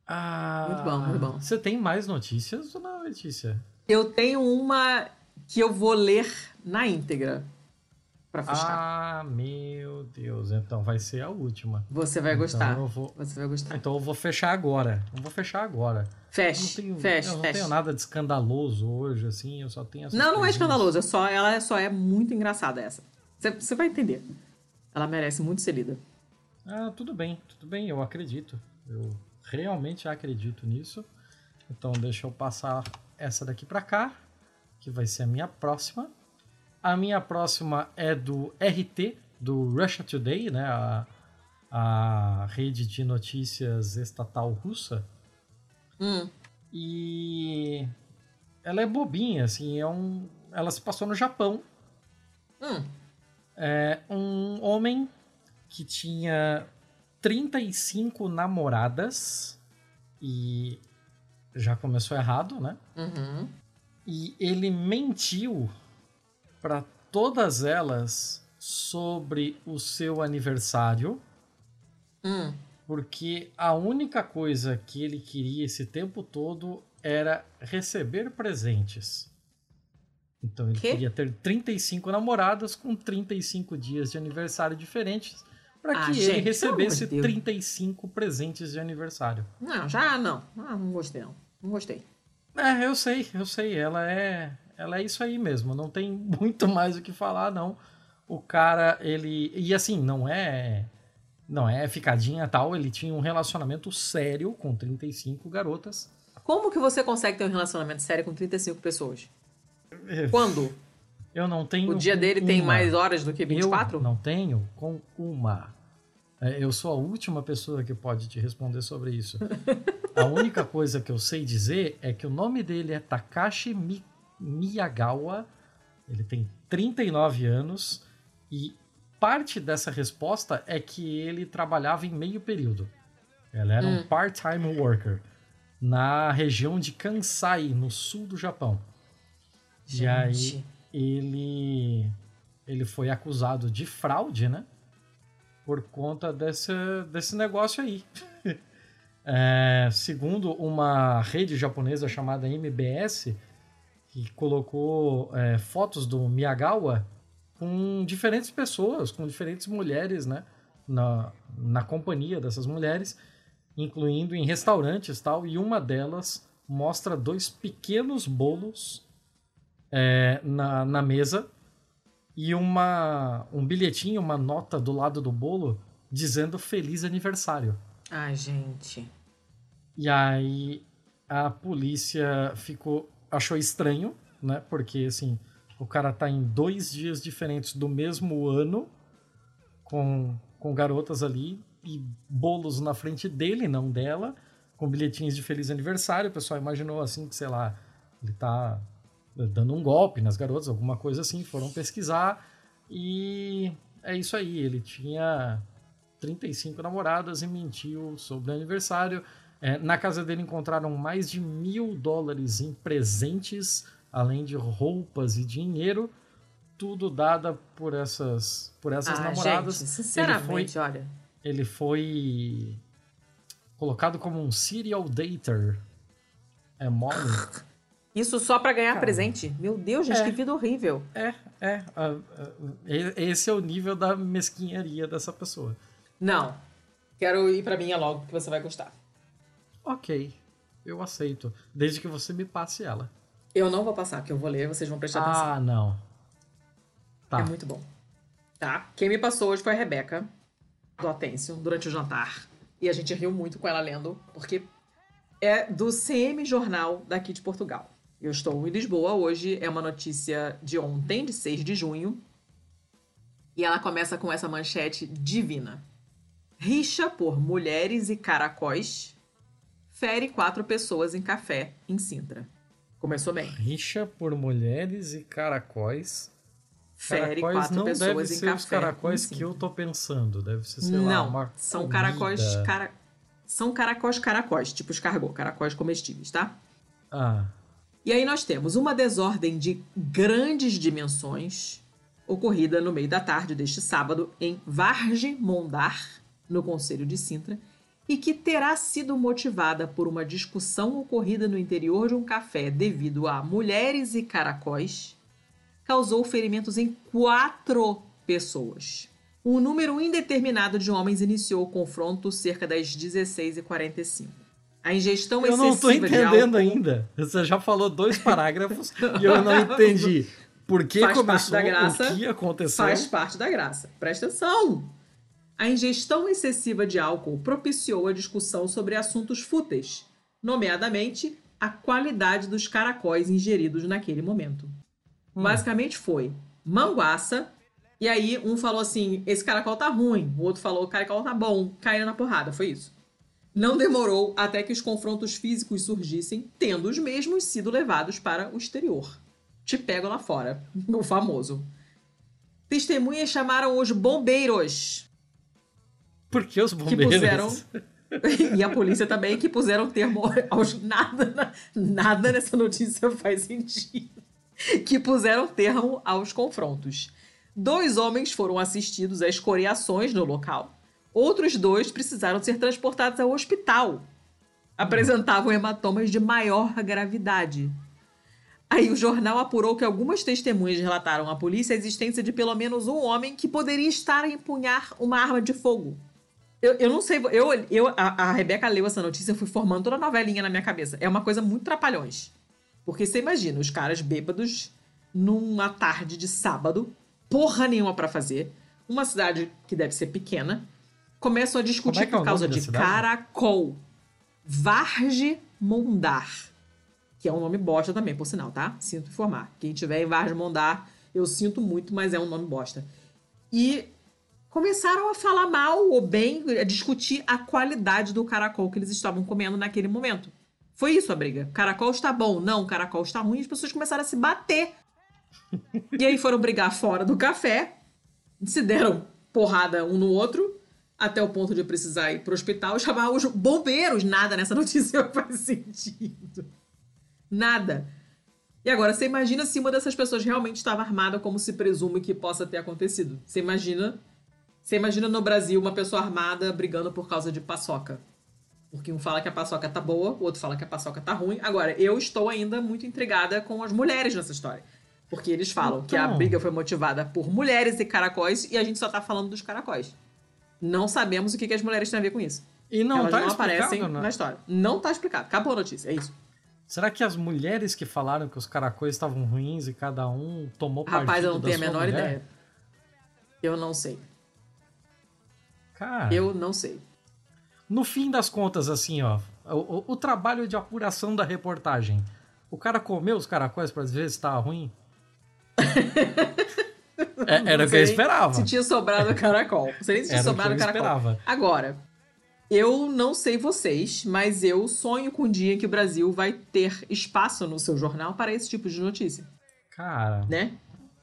Ah, muito bom, muito bom. Você tem mais notícias ou não, Letícia? Eu tenho uma que eu vou ler na íntegra para fechar. Ah, meu Deus. Então vai ser a última. Você vai então gostar. Vou... Você vai gostar. Então eu vou fechar agora. Eu vou fechar agora. Feche. Eu não tenho, feche, eu não feche. tenho nada de escandaloso hoje, assim. Eu só tenho Não, não é escandaloso. É só, ela só é muito engraçada essa. Você, você vai entender. Ela merece muito ser lida. Ah, tudo bem. Tudo bem. Eu acredito. Eu realmente acredito nisso. Então deixa eu passar essa daqui para cá, que vai ser a minha próxima. A minha próxima é do RT, do Russia Today, né? A, a rede de notícias estatal russa. Hum. E ela é bobinha, assim, é um. Ela se passou no Japão. Hum. É um homem que tinha 35 namoradas e já começou errado, né? Uhum. E ele mentiu para todas elas sobre o seu aniversário. Hum. Porque a única coisa que ele queria esse tempo todo era receber presentes. Então ele que? queria ter 35 namoradas com 35 dias de aniversário diferentes para ah, que gente, ele recebesse 35 presentes de aniversário. Não, já não. Ah, não gostei não. Não gostei. É, eu sei, eu sei. Ela é, ela é isso aí mesmo. Não tem <laughs> muito mais o que falar, não. O cara, ele e assim, não é não é ficadinha tal, ele tinha um relacionamento sério com 35 garotas. Como que você consegue ter um relacionamento sério com 35 pessoas? Quando? Eu não tenho. O dia dele uma. tem mais horas do que 24? Eu não tenho com uma. É, eu sou a última pessoa que pode te responder sobre isso. <laughs> a única coisa que eu sei dizer é que o nome dele é Takashi Miyagawa. Ele tem 39 anos e parte dessa resposta é que ele trabalhava em meio período. Ele era hum. um part-time worker na região de Kansai, no sul do Japão. Gente. E aí ele ele foi acusado de fraude, né? Por conta desse, desse negócio aí. <laughs> é, segundo uma rede japonesa chamada MBS, que colocou é, fotos do Miyagawa com diferentes pessoas, com diferentes mulheres, né? Na, na companhia dessas mulheres, incluindo em restaurantes tal, e uma delas mostra dois pequenos bolos é, na, na mesa e uma, um bilhetinho, uma nota do lado do bolo dizendo feliz aniversário. Ai, gente. E aí a polícia ficou achou estranho, né? Porque assim, o cara tá em dois dias diferentes do mesmo ano com, com garotas ali e bolos na frente dele, não dela, com bilhetinhos de feliz aniversário. O pessoal imaginou assim que, sei lá, ele tá dando um golpe nas garotas, alguma coisa assim. Foram pesquisar e é isso aí. Ele tinha 35 namoradas e mentiu sobre o aniversário. É, na casa dele encontraram mais de mil dólares em presentes além de roupas e dinheiro, tudo dada por essas, por essas ah, namoradas. Gente, sinceramente, ele foi, olha. Ele foi colocado como um serial dater. É mole. <laughs> Isso só para ganhar Cara, presente? Meu Deus, gente, é, que vida horrível. É, é. Esse é o nível da mesquinharia dessa pessoa. Não. Quero ir pra minha logo, que você vai gostar. Ok. Eu aceito. Desde que você me passe ela. Eu não vou passar, que eu vou ler, vocês vão prestar atenção. Ah, não. Tá. É muito bom. Tá? Quem me passou hoje foi a Rebeca, do Atêncio, durante o jantar. E a gente riu muito com ela lendo, porque é do CM Jornal daqui de Portugal. Eu estou em Lisboa hoje, é uma notícia de ontem, de 6 de junho. E ela começa com essa manchete divina. Rixa por mulheres e caracóis fere quatro pessoas em café em Sintra. Começou bem. Rixa por mulheres e caracóis. Fere caracóis quatro não pessoas deve ser em os caracóis que eu tô pensando. Deve ser, sei não, lá, são comida. caracóis... Cara... São caracóis caracóis, tipo escargot, caracóis comestíveis, tá? Ah. E aí nós temos uma desordem de grandes dimensões ocorrida no meio da tarde deste sábado em Varge Mondar, no Conselho de Sintra, e que terá sido motivada por uma discussão ocorrida no interior de um café devido a mulheres e caracóis, causou ferimentos em quatro pessoas. Um número indeterminado de homens iniciou o confronto cerca das 16h45. A ingestão eu excessiva de álcool... Eu não estou entendendo ainda. Você já falou dois <laughs> parágrafos e eu não entendi. Por que faz começou, parte da graça, o que aconteceu? Faz parte da graça. Presta atenção. A ingestão excessiva de álcool propiciou a discussão sobre assuntos fúteis, nomeadamente a qualidade dos caracóis ingeridos naquele momento. Hum. Basicamente foi manguaça E aí um falou assim: esse caracol tá ruim. O outro falou: o caracol tá bom. Caíram na porrada. Foi isso. Não demorou até que os confrontos físicos surgissem, tendo os mesmos sido levados para o exterior. Te pego lá fora. <laughs> O famoso. Testemunhas chamaram os bombeiros. Por que os bombeiros? Que puseram. <laughs> <laughs> e a polícia também, que puseram termo aos. Nada, nada nessa notícia faz sentido. Que puseram termo aos confrontos. Dois homens foram assistidos a escoriações no local. Outros dois precisaram ser transportados ao hospital. Apresentavam hematomas de maior gravidade. Aí o jornal apurou que algumas testemunhas relataram à polícia a existência de pelo menos um homem que poderia estar a empunhar uma arma de fogo. Eu, eu não sei, eu, eu a, a Rebeca leu essa notícia, eu fui formando toda a novelinha na minha cabeça. É uma coisa muito trapalhões. Porque você imagina, os caras bêbados numa tarde de sábado, porra nenhuma para fazer, uma cidade que deve ser pequena, começam a discutir é, é por causa de caracol. Varge Mondar. Que é um nome bosta também, por sinal, tá? Sinto informar. Quem tiver em Varge Mondar, eu sinto muito, mas é um nome bosta. E começaram a falar mal ou bem, a discutir a qualidade do caracol que eles estavam comendo naquele momento. Foi isso a briga. Caracol está bom, não, caracol está ruim, as pessoas começaram a se bater <laughs> e aí foram brigar fora do café, se deram porrada um no outro, até o ponto de precisar ir pro hospital, <laughs> chamar os bombeiros. Nada nessa notícia <laughs> faz sentido. Nada. E agora, você imagina se uma dessas pessoas realmente estava armada, como se presume que possa ter acontecido. Você imagina. Você imagina no Brasil uma pessoa armada brigando por causa de paçoca. Porque um fala que a paçoca tá boa, o outro fala que a paçoca tá ruim. Agora, eu estou ainda muito intrigada com as mulheres nessa história. Porque eles falam então... que a então. briga foi motivada por mulheres e caracóis e a gente só tá falando dos caracóis. Não sabemos o que, que as mulheres têm a ver com isso. E não Elas tá não aparecem não? na história. Não tá explicado. Acabou a notícia, é isso. Será que as mulheres que falaram que os caracóis estavam ruins e cada um tomou partido Rapaz, eu não tenho a menor mulher? ideia. Eu não sei. Cara. Eu não sei. No fim das contas, assim, ó, o, o, o trabalho de apuração da reportagem. O cara comeu os caracóis para ver se estava ruim? <laughs> É, era o que eu esperava. Se tinha sobrado caracol. Não sei nem se tinha era sobrado caracol. Esperava. Agora, eu não sei vocês, mas eu sonho com o dia em que o Brasil vai ter espaço no seu jornal para esse tipo de notícia. Cara. Né?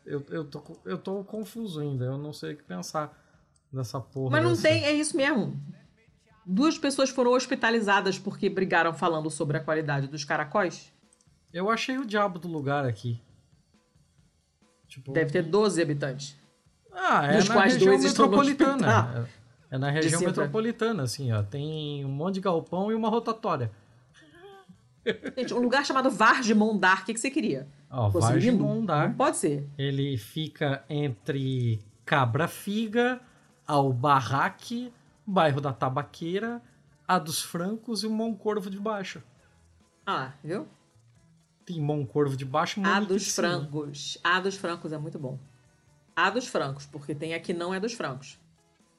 Eu, eu, tô, eu tô confuso ainda. Eu não sei o que pensar dessa porra. Mas não dessa... tem, é isso mesmo. Duas pessoas foram hospitalizadas porque brigaram falando sobre a qualidade dos caracóis. Eu achei o diabo do lugar aqui. Tipo, Deve ter 12 habitantes. Ah, é na região metropolitana. É, é, na região metropolitana, assim, ó. Tem um monte de galpão e uma rotatória. Gente, um lugar chamado Varge Mondar, o que, que você queria? Ó, Varge Mondar. pode ser. Ele fica entre Cabra Figa, Albarraque, bairro da Tabaqueira, a dos Francos e o Moncorvo de Baixo. Ah, viu? Timão Corvo de Baixo. A dos francos. A dos francos é muito bom. A dos francos, porque tem aqui não é dos francos.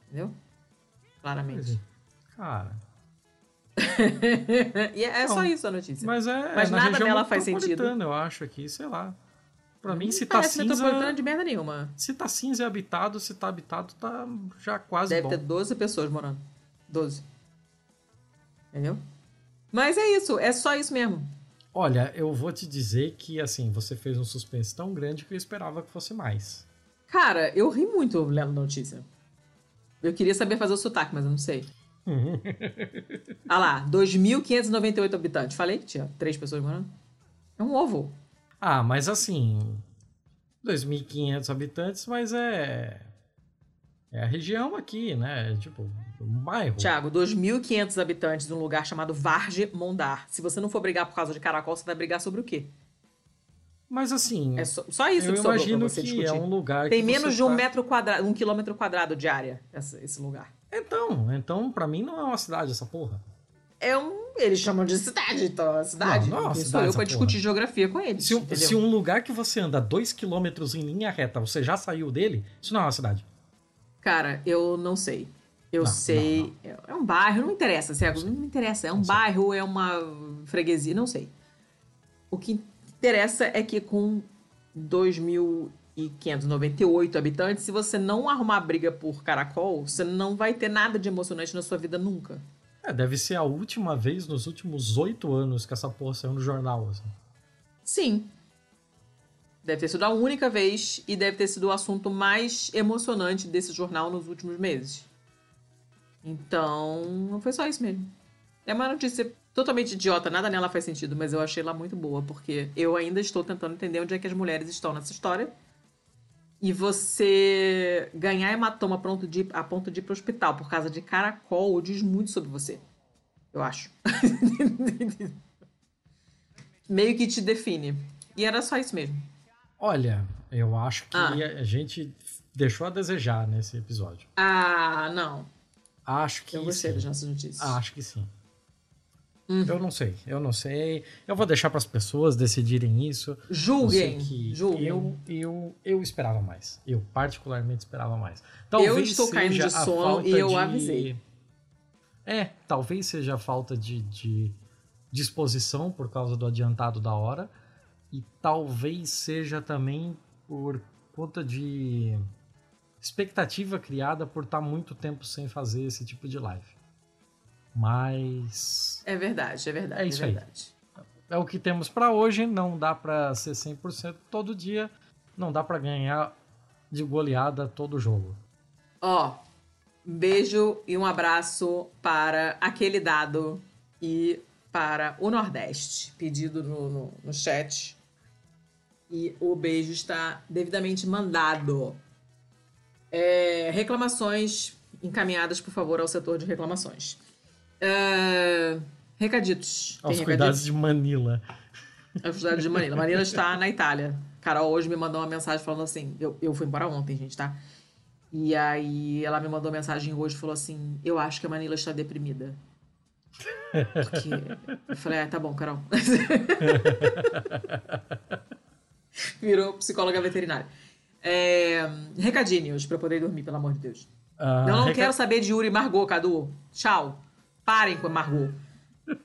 Entendeu? Claramente. É. Cara. <laughs> e é, é só isso a notícia. Mas, é, mas é nada dela faz sentido. Eu acho aqui, sei lá. Pra mim, se tá cinza. de merda nenhuma. Se tá cinza e habitado, se tá habitado, tá já quase Deve bom. ter 12 pessoas morando. 12. Entendeu? Mas é isso, é só isso mesmo. Olha, eu vou te dizer que, assim, você fez um suspense tão grande que eu esperava que fosse mais. Cara, eu ri muito lendo a notícia. Eu queria saber fazer o sotaque, mas eu não sei. <laughs> ah lá, 2.598 habitantes. Falei que tinha três pessoas morando. É um ovo. Ah, mas assim, 2.500 habitantes, mas é é a região aqui, né? Tipo, um bairro. Tiago, 2.500 habitantes num lugar chamado Varge Mondar. Se você não for brigar por causa de caracol, você vai brigar sobre o quê? Mas assim. É só, só isso eu que imagino que discutir. é um lugar Tem menos de um tá... metro quadrado, um quilômetro quadrado de área, esse, esse lugar. Então, então, para mim não é uma cidade essa porra. É um. Eles chamam de cidade, então é cidade. Não, não é cidade, sou eu pra discutir geografia com eles. Se, se um lugar que você anda dois quilômetros em linha reta, você já saiu dele, isso não é uma cidade. Cara, eu não sei. Eu não, sei. Não, não. É um bairro, não interessa, Cego. Não, me interessa. É um bairro, é uma freguesia, não sei. O que interessa é que com 2.500 e 598 habitantes, se você não arrumar briga por caracol, você não vai ter nada de emocionante na sua vida nunca. É, deve ser a última vez nos últimos oito anos que essa porra saiu no jornal. Assim. Sim. Deve ter sido a única vez e deve ter sido o assunto mais emocionante desse jornal nos últimos meses. Então, foi só isso mesmo. É uma notícia totalmente idiota, nada nela faz sentido, mas eu achei ela muito boa, porque eu ainda estou tentando entender onde é que as mulheres estão nessa história. E você ganhar hematoma a ponto de, a ponto de ir pro hospital por causa de caracol diz muito sobre você. Eu acho. <laughs> Meio que te define. E era só isso mesmo. Olha, eu acho que ah. a gente deixou a desejar nesse episódio. Ah, não. Acho que. Eu gostei sim. das nossas notícias. Acho que sim. Uhum. Eu não sei, eu não sei. Eu vou deixar para as pessoas decidirem isso. Julguem. Julguem. Eu, eu, eu esperava mais. Eu particularmente esperava mais. Talvez eu estou caindo de sono e eu de... avisei. É, talvez seja a falta de, de disposição por causa do adiantado da hora. E talvez seja também por conta de expectativa criada por estar muito tempo sem fazer esse tipo de live. Mas. É verdade, é verdade. É isso é verdade. aí. É o que temos para hoje. Não dá para ser 100% todo dia. Não dá para ganhar de goleada todo jogo. Ó, oh, beijo e um abraço para aquele dado e para o Nordeste, pedido no, no, no chat. E o beijo está devidamente mandado. É, reclamações encaminhadas, por favor, ao setor de reclamações. Uh, recaditos. Aos Tem cuidados de Manila. Aos cuidados de Manila. Manila está na Itália. Carol hoje me mandou uma mensagem falando assim. Eu, eu fui embora ontem, gente, tá? E aí ela me mandou uma mensagem hoje e falou assim: Eu acho que a Manila está deprimida. Porque. Eu falei, ah, tá bom, Carol. <laughs> Virou psicóloga veterinária. É, recadinhos pra eu poder dormir, pelo amor de Deus. Uh, eu não reca... quero saber de Yuri Margot, Cadu. Tchau. Parem com a Margot.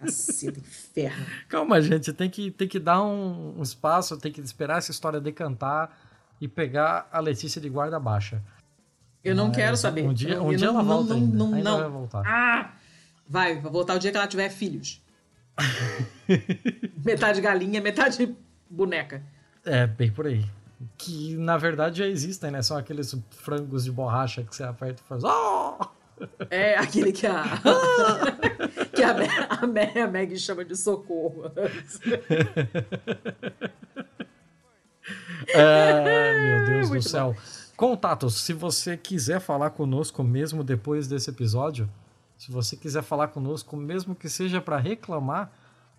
Caceta, inferno. Calma, gente. Tem que, tem que dar um, um, espaço, tem que esperar essa história decantar e pegar a Letícia de guarda baixa. Eu não Mas, quero saber. Um dia, um dia não, ela volta não, ainda. Não, ainda não. vai voltar. Ah! Vai, vai voltar o dia que ela tiver filhos. <laughs> metade galinha, metade boneca. É, bem por aí. Que na verdade já existem, né? São aqueles frangos de borracha que você aperta e faz. Oh! É aquele que a. <laughs> que a, a, Meg, a Meg chama de socorro. <laughs> é, meu Deus Muito do céu. Bom. Contatos, se você quiser falar conosco mesmo depois desse episódio, se você quiser falar conosco, mesmo que seja para reclamar,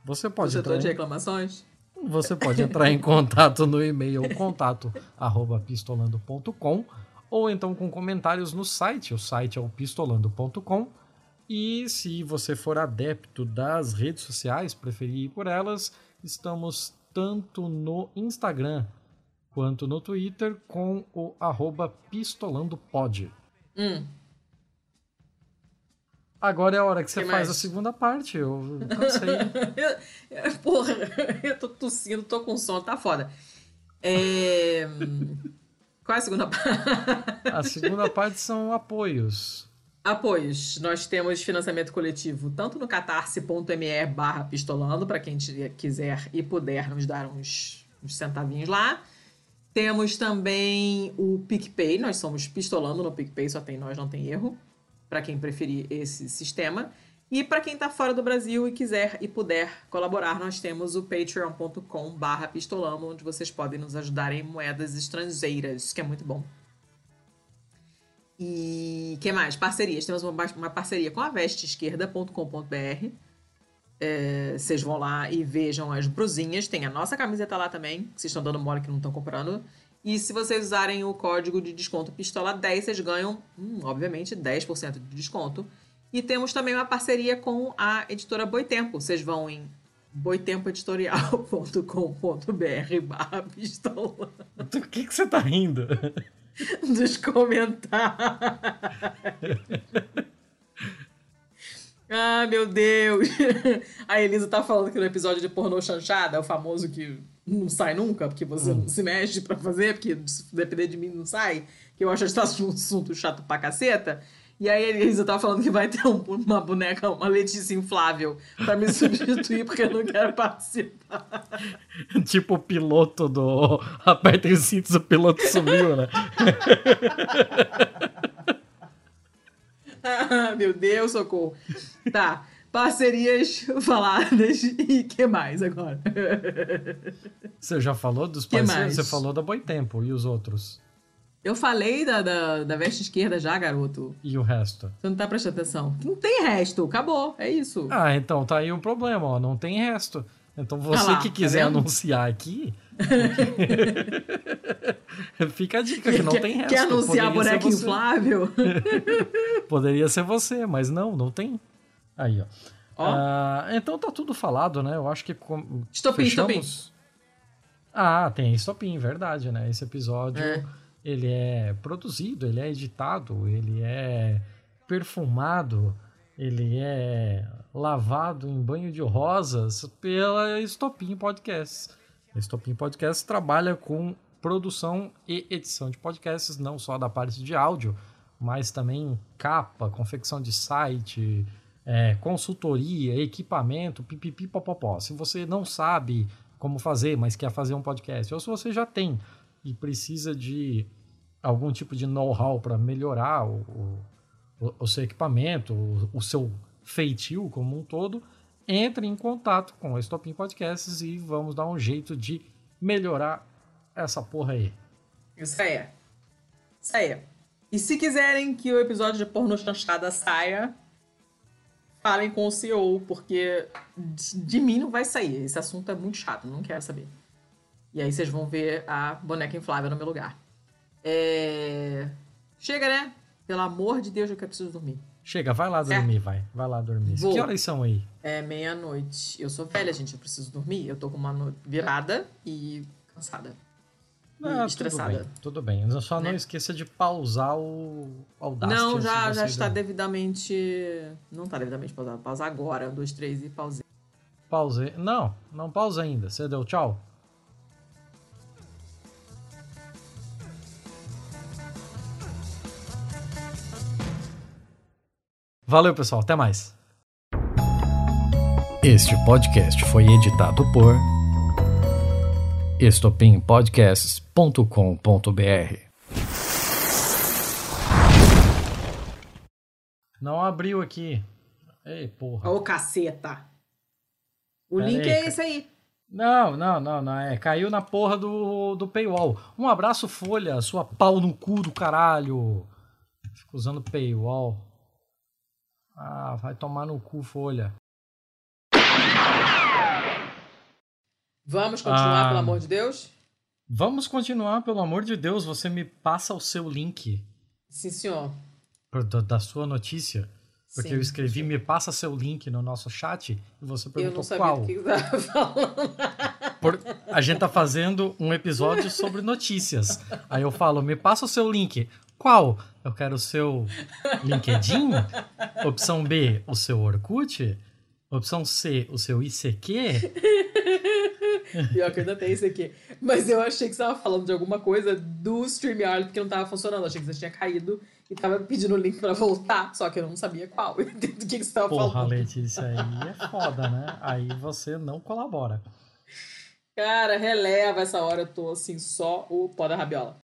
você pode. Você entrar de reclamações? Você pode entrar em contato no e-mail contato@pistolando.com ou então com comentários no site. O site é o pistolando.com. E se você for adepto das redes sociais, preferir ir por elas, estamos tanto no Instagram quanto no Twitter com o arroba pistolandopod. Hum. Agora é a hora que você que faz mais? a segunda parte. Eu não sei. <laughs> porra, eu tô tossindo, tô com sono, tá foda. É... Qual é a segunda <laughs> parte? A segunda parte são apoios. Apoios. Nós temos financiamento coletivo tanto no catarse.me barra pistolando, para quem quiser e puder nos dar uns, uns centavinhos lá. Temos também o PicPay, nós somos pistolando no PicPay, só tem nós, não tem erro, para quem preferir esse sistema. E para quem está fora do Brasil e quiser e puder colaborar, nós temos o patreon.com barra pistolando, onde vocês podem nos ajudar em moedas estrangeiras, que é muito bom. E que mais? Parcerias. Temos uma, uma parceria com a vesteesquerda.com.br. É, vocês vão lá e vejam as brusinhas. Tem a nossa camiseta lá também, que vocês estão dando mole que não estão comprando. E se vocês usarem o código de desconto Pistola10, vocês ganham, hum, obviamente, 10% de desconto. E temos também uma parceria com a editora Boitempo. Vocês vão em boitempoeditorial.com.br barra pistola. Do que, que você tá rindo? <laughs> Dos comentários. ah, meu Deus. <laughs> A Elisa tá falando que no episódio de pornô chanchada, o famoso que não sai nunca, porque você hum. não se mexe para fazer, porque se depender de mim não sai, que eu acho que um assunto chato pra caceta. E aí a Elisa tava falando que vai ter um, uma boneca, uma Letícia inflável, para me substituir porque eu não quero participar. <laughs> tipo o piloto do Apertem os cintos, o piloto sumiu, né? ah, <laughs> meu Deus, socorro. Tá parcerias faladas e que mais agora? Você já falou dos parceiros? Você falou da Boitempo e os outros? Eu falei da, da, da, veste esquerda já, garoto. E o resto? Você não tá prestando atenção. Não tem resto, acabou, é isso. Ah, então tá aí o um problema, ó, não tem resto. Então você ah lá, que quiser tá anunciar aqui, <laughs> fica a dica que não quer, tem resto. Quer anunciar boneco inflável? <laughs> Poderia ser você, mas não, não tem. Aí, ó. ó. Uh, então tá tudo falado, né? Eu acho que. Com... Estopim, fechamos... estopim. Ah, tem estopim, verdade, né? Esse episódio é. Ele é produzido, ele é editado, ele é perfumado, ele é lavado em banho de rosas pela Estopim Podcasts. A Estopim Podcasts trabalha com produção e edição de podcasts, não só da parte de áudio, mas também capa, confecção de site, é, consultoria, equipamento, pipipi, popopó. Se você não sabe como fazer, mas quer fazer um podcast, ou se você já tem e precisa de algum tipo de know-how para melhorar o, o, o, seu equipamento, o, o, seu feitio como um todo, entre em contato com a Stopin Podcasts e vamos dar um jeito de melhorar essa porra aí. Isso aí. Isso aí. E se quiserem que o episódio de Porno Chanchada saia, falem com o CEO, porque de mim não vai sair. Esse assunto é muito chato, não quero saber. E aí vocês vão ver a boneca inflável no meu lugar. É... Chega, né? Pelo amor de Deus, eu preciso dormir. Chega, vai lá dormir, vai. Vai lá dormir. Vou. Que horas são aí? É meia-noite. Eu sou velha, gente, eu preciso dormir. Eu tô com uma virada e cansada. Ah, estressada. Tudo bem, tudo bem. Só né? não esqueça de pausar o Audacity. Não, já, já está devidamente. Não está devidamente pausado. Pausa agora. Um, dois, três e pausei. Pausei. Não, não pausa ainda. Você deu tchau? Valeu, pessoal. Até mais. Este podcast foi editado por estopimpodcasts.com.br. Não abriu aqui. Ei, porra. Ô, caceta. O Pera link aí, é esse aí. Não, não, não, não. É, caiu na porra do, do paywall. Um abraço, Folha, sua pau no cu do caralho. Fico usando paywall. Ah, vai tomar no cu, Folha. Vamos continuar, ah, pelo amor de Deus? Vamos continuar, pelo amor de Deus. Você me passa o seu link. Sim, senhor. Da, da sua notícia. Porque Sim, eu escrevi, me passa seu link no nosso chat e você perguntou qual. Que que <laughs> falando. Por, a gente tá fazendo um episódio sobre notícias. Aí eu falo, me passa o seu link. Qual? Eu quero o seu LinkedIn. Opção B, o seu Orkut. Opção C, o seu ICQ. Pior que ainda tem isso aqui. Mas eu achei que você estava falando de alguma coisa do StreamYard porque não estava funcionando. Eu achei que você tinha caído e estava pedindo o link para voltar, só que eu não sabia qual. <laughs> do que, que você estava falando. Porra, Letícia, aí é foda, né? Aí você não colabora. Cara, releva essa hora, eu tô assim, só o pó da rabiola.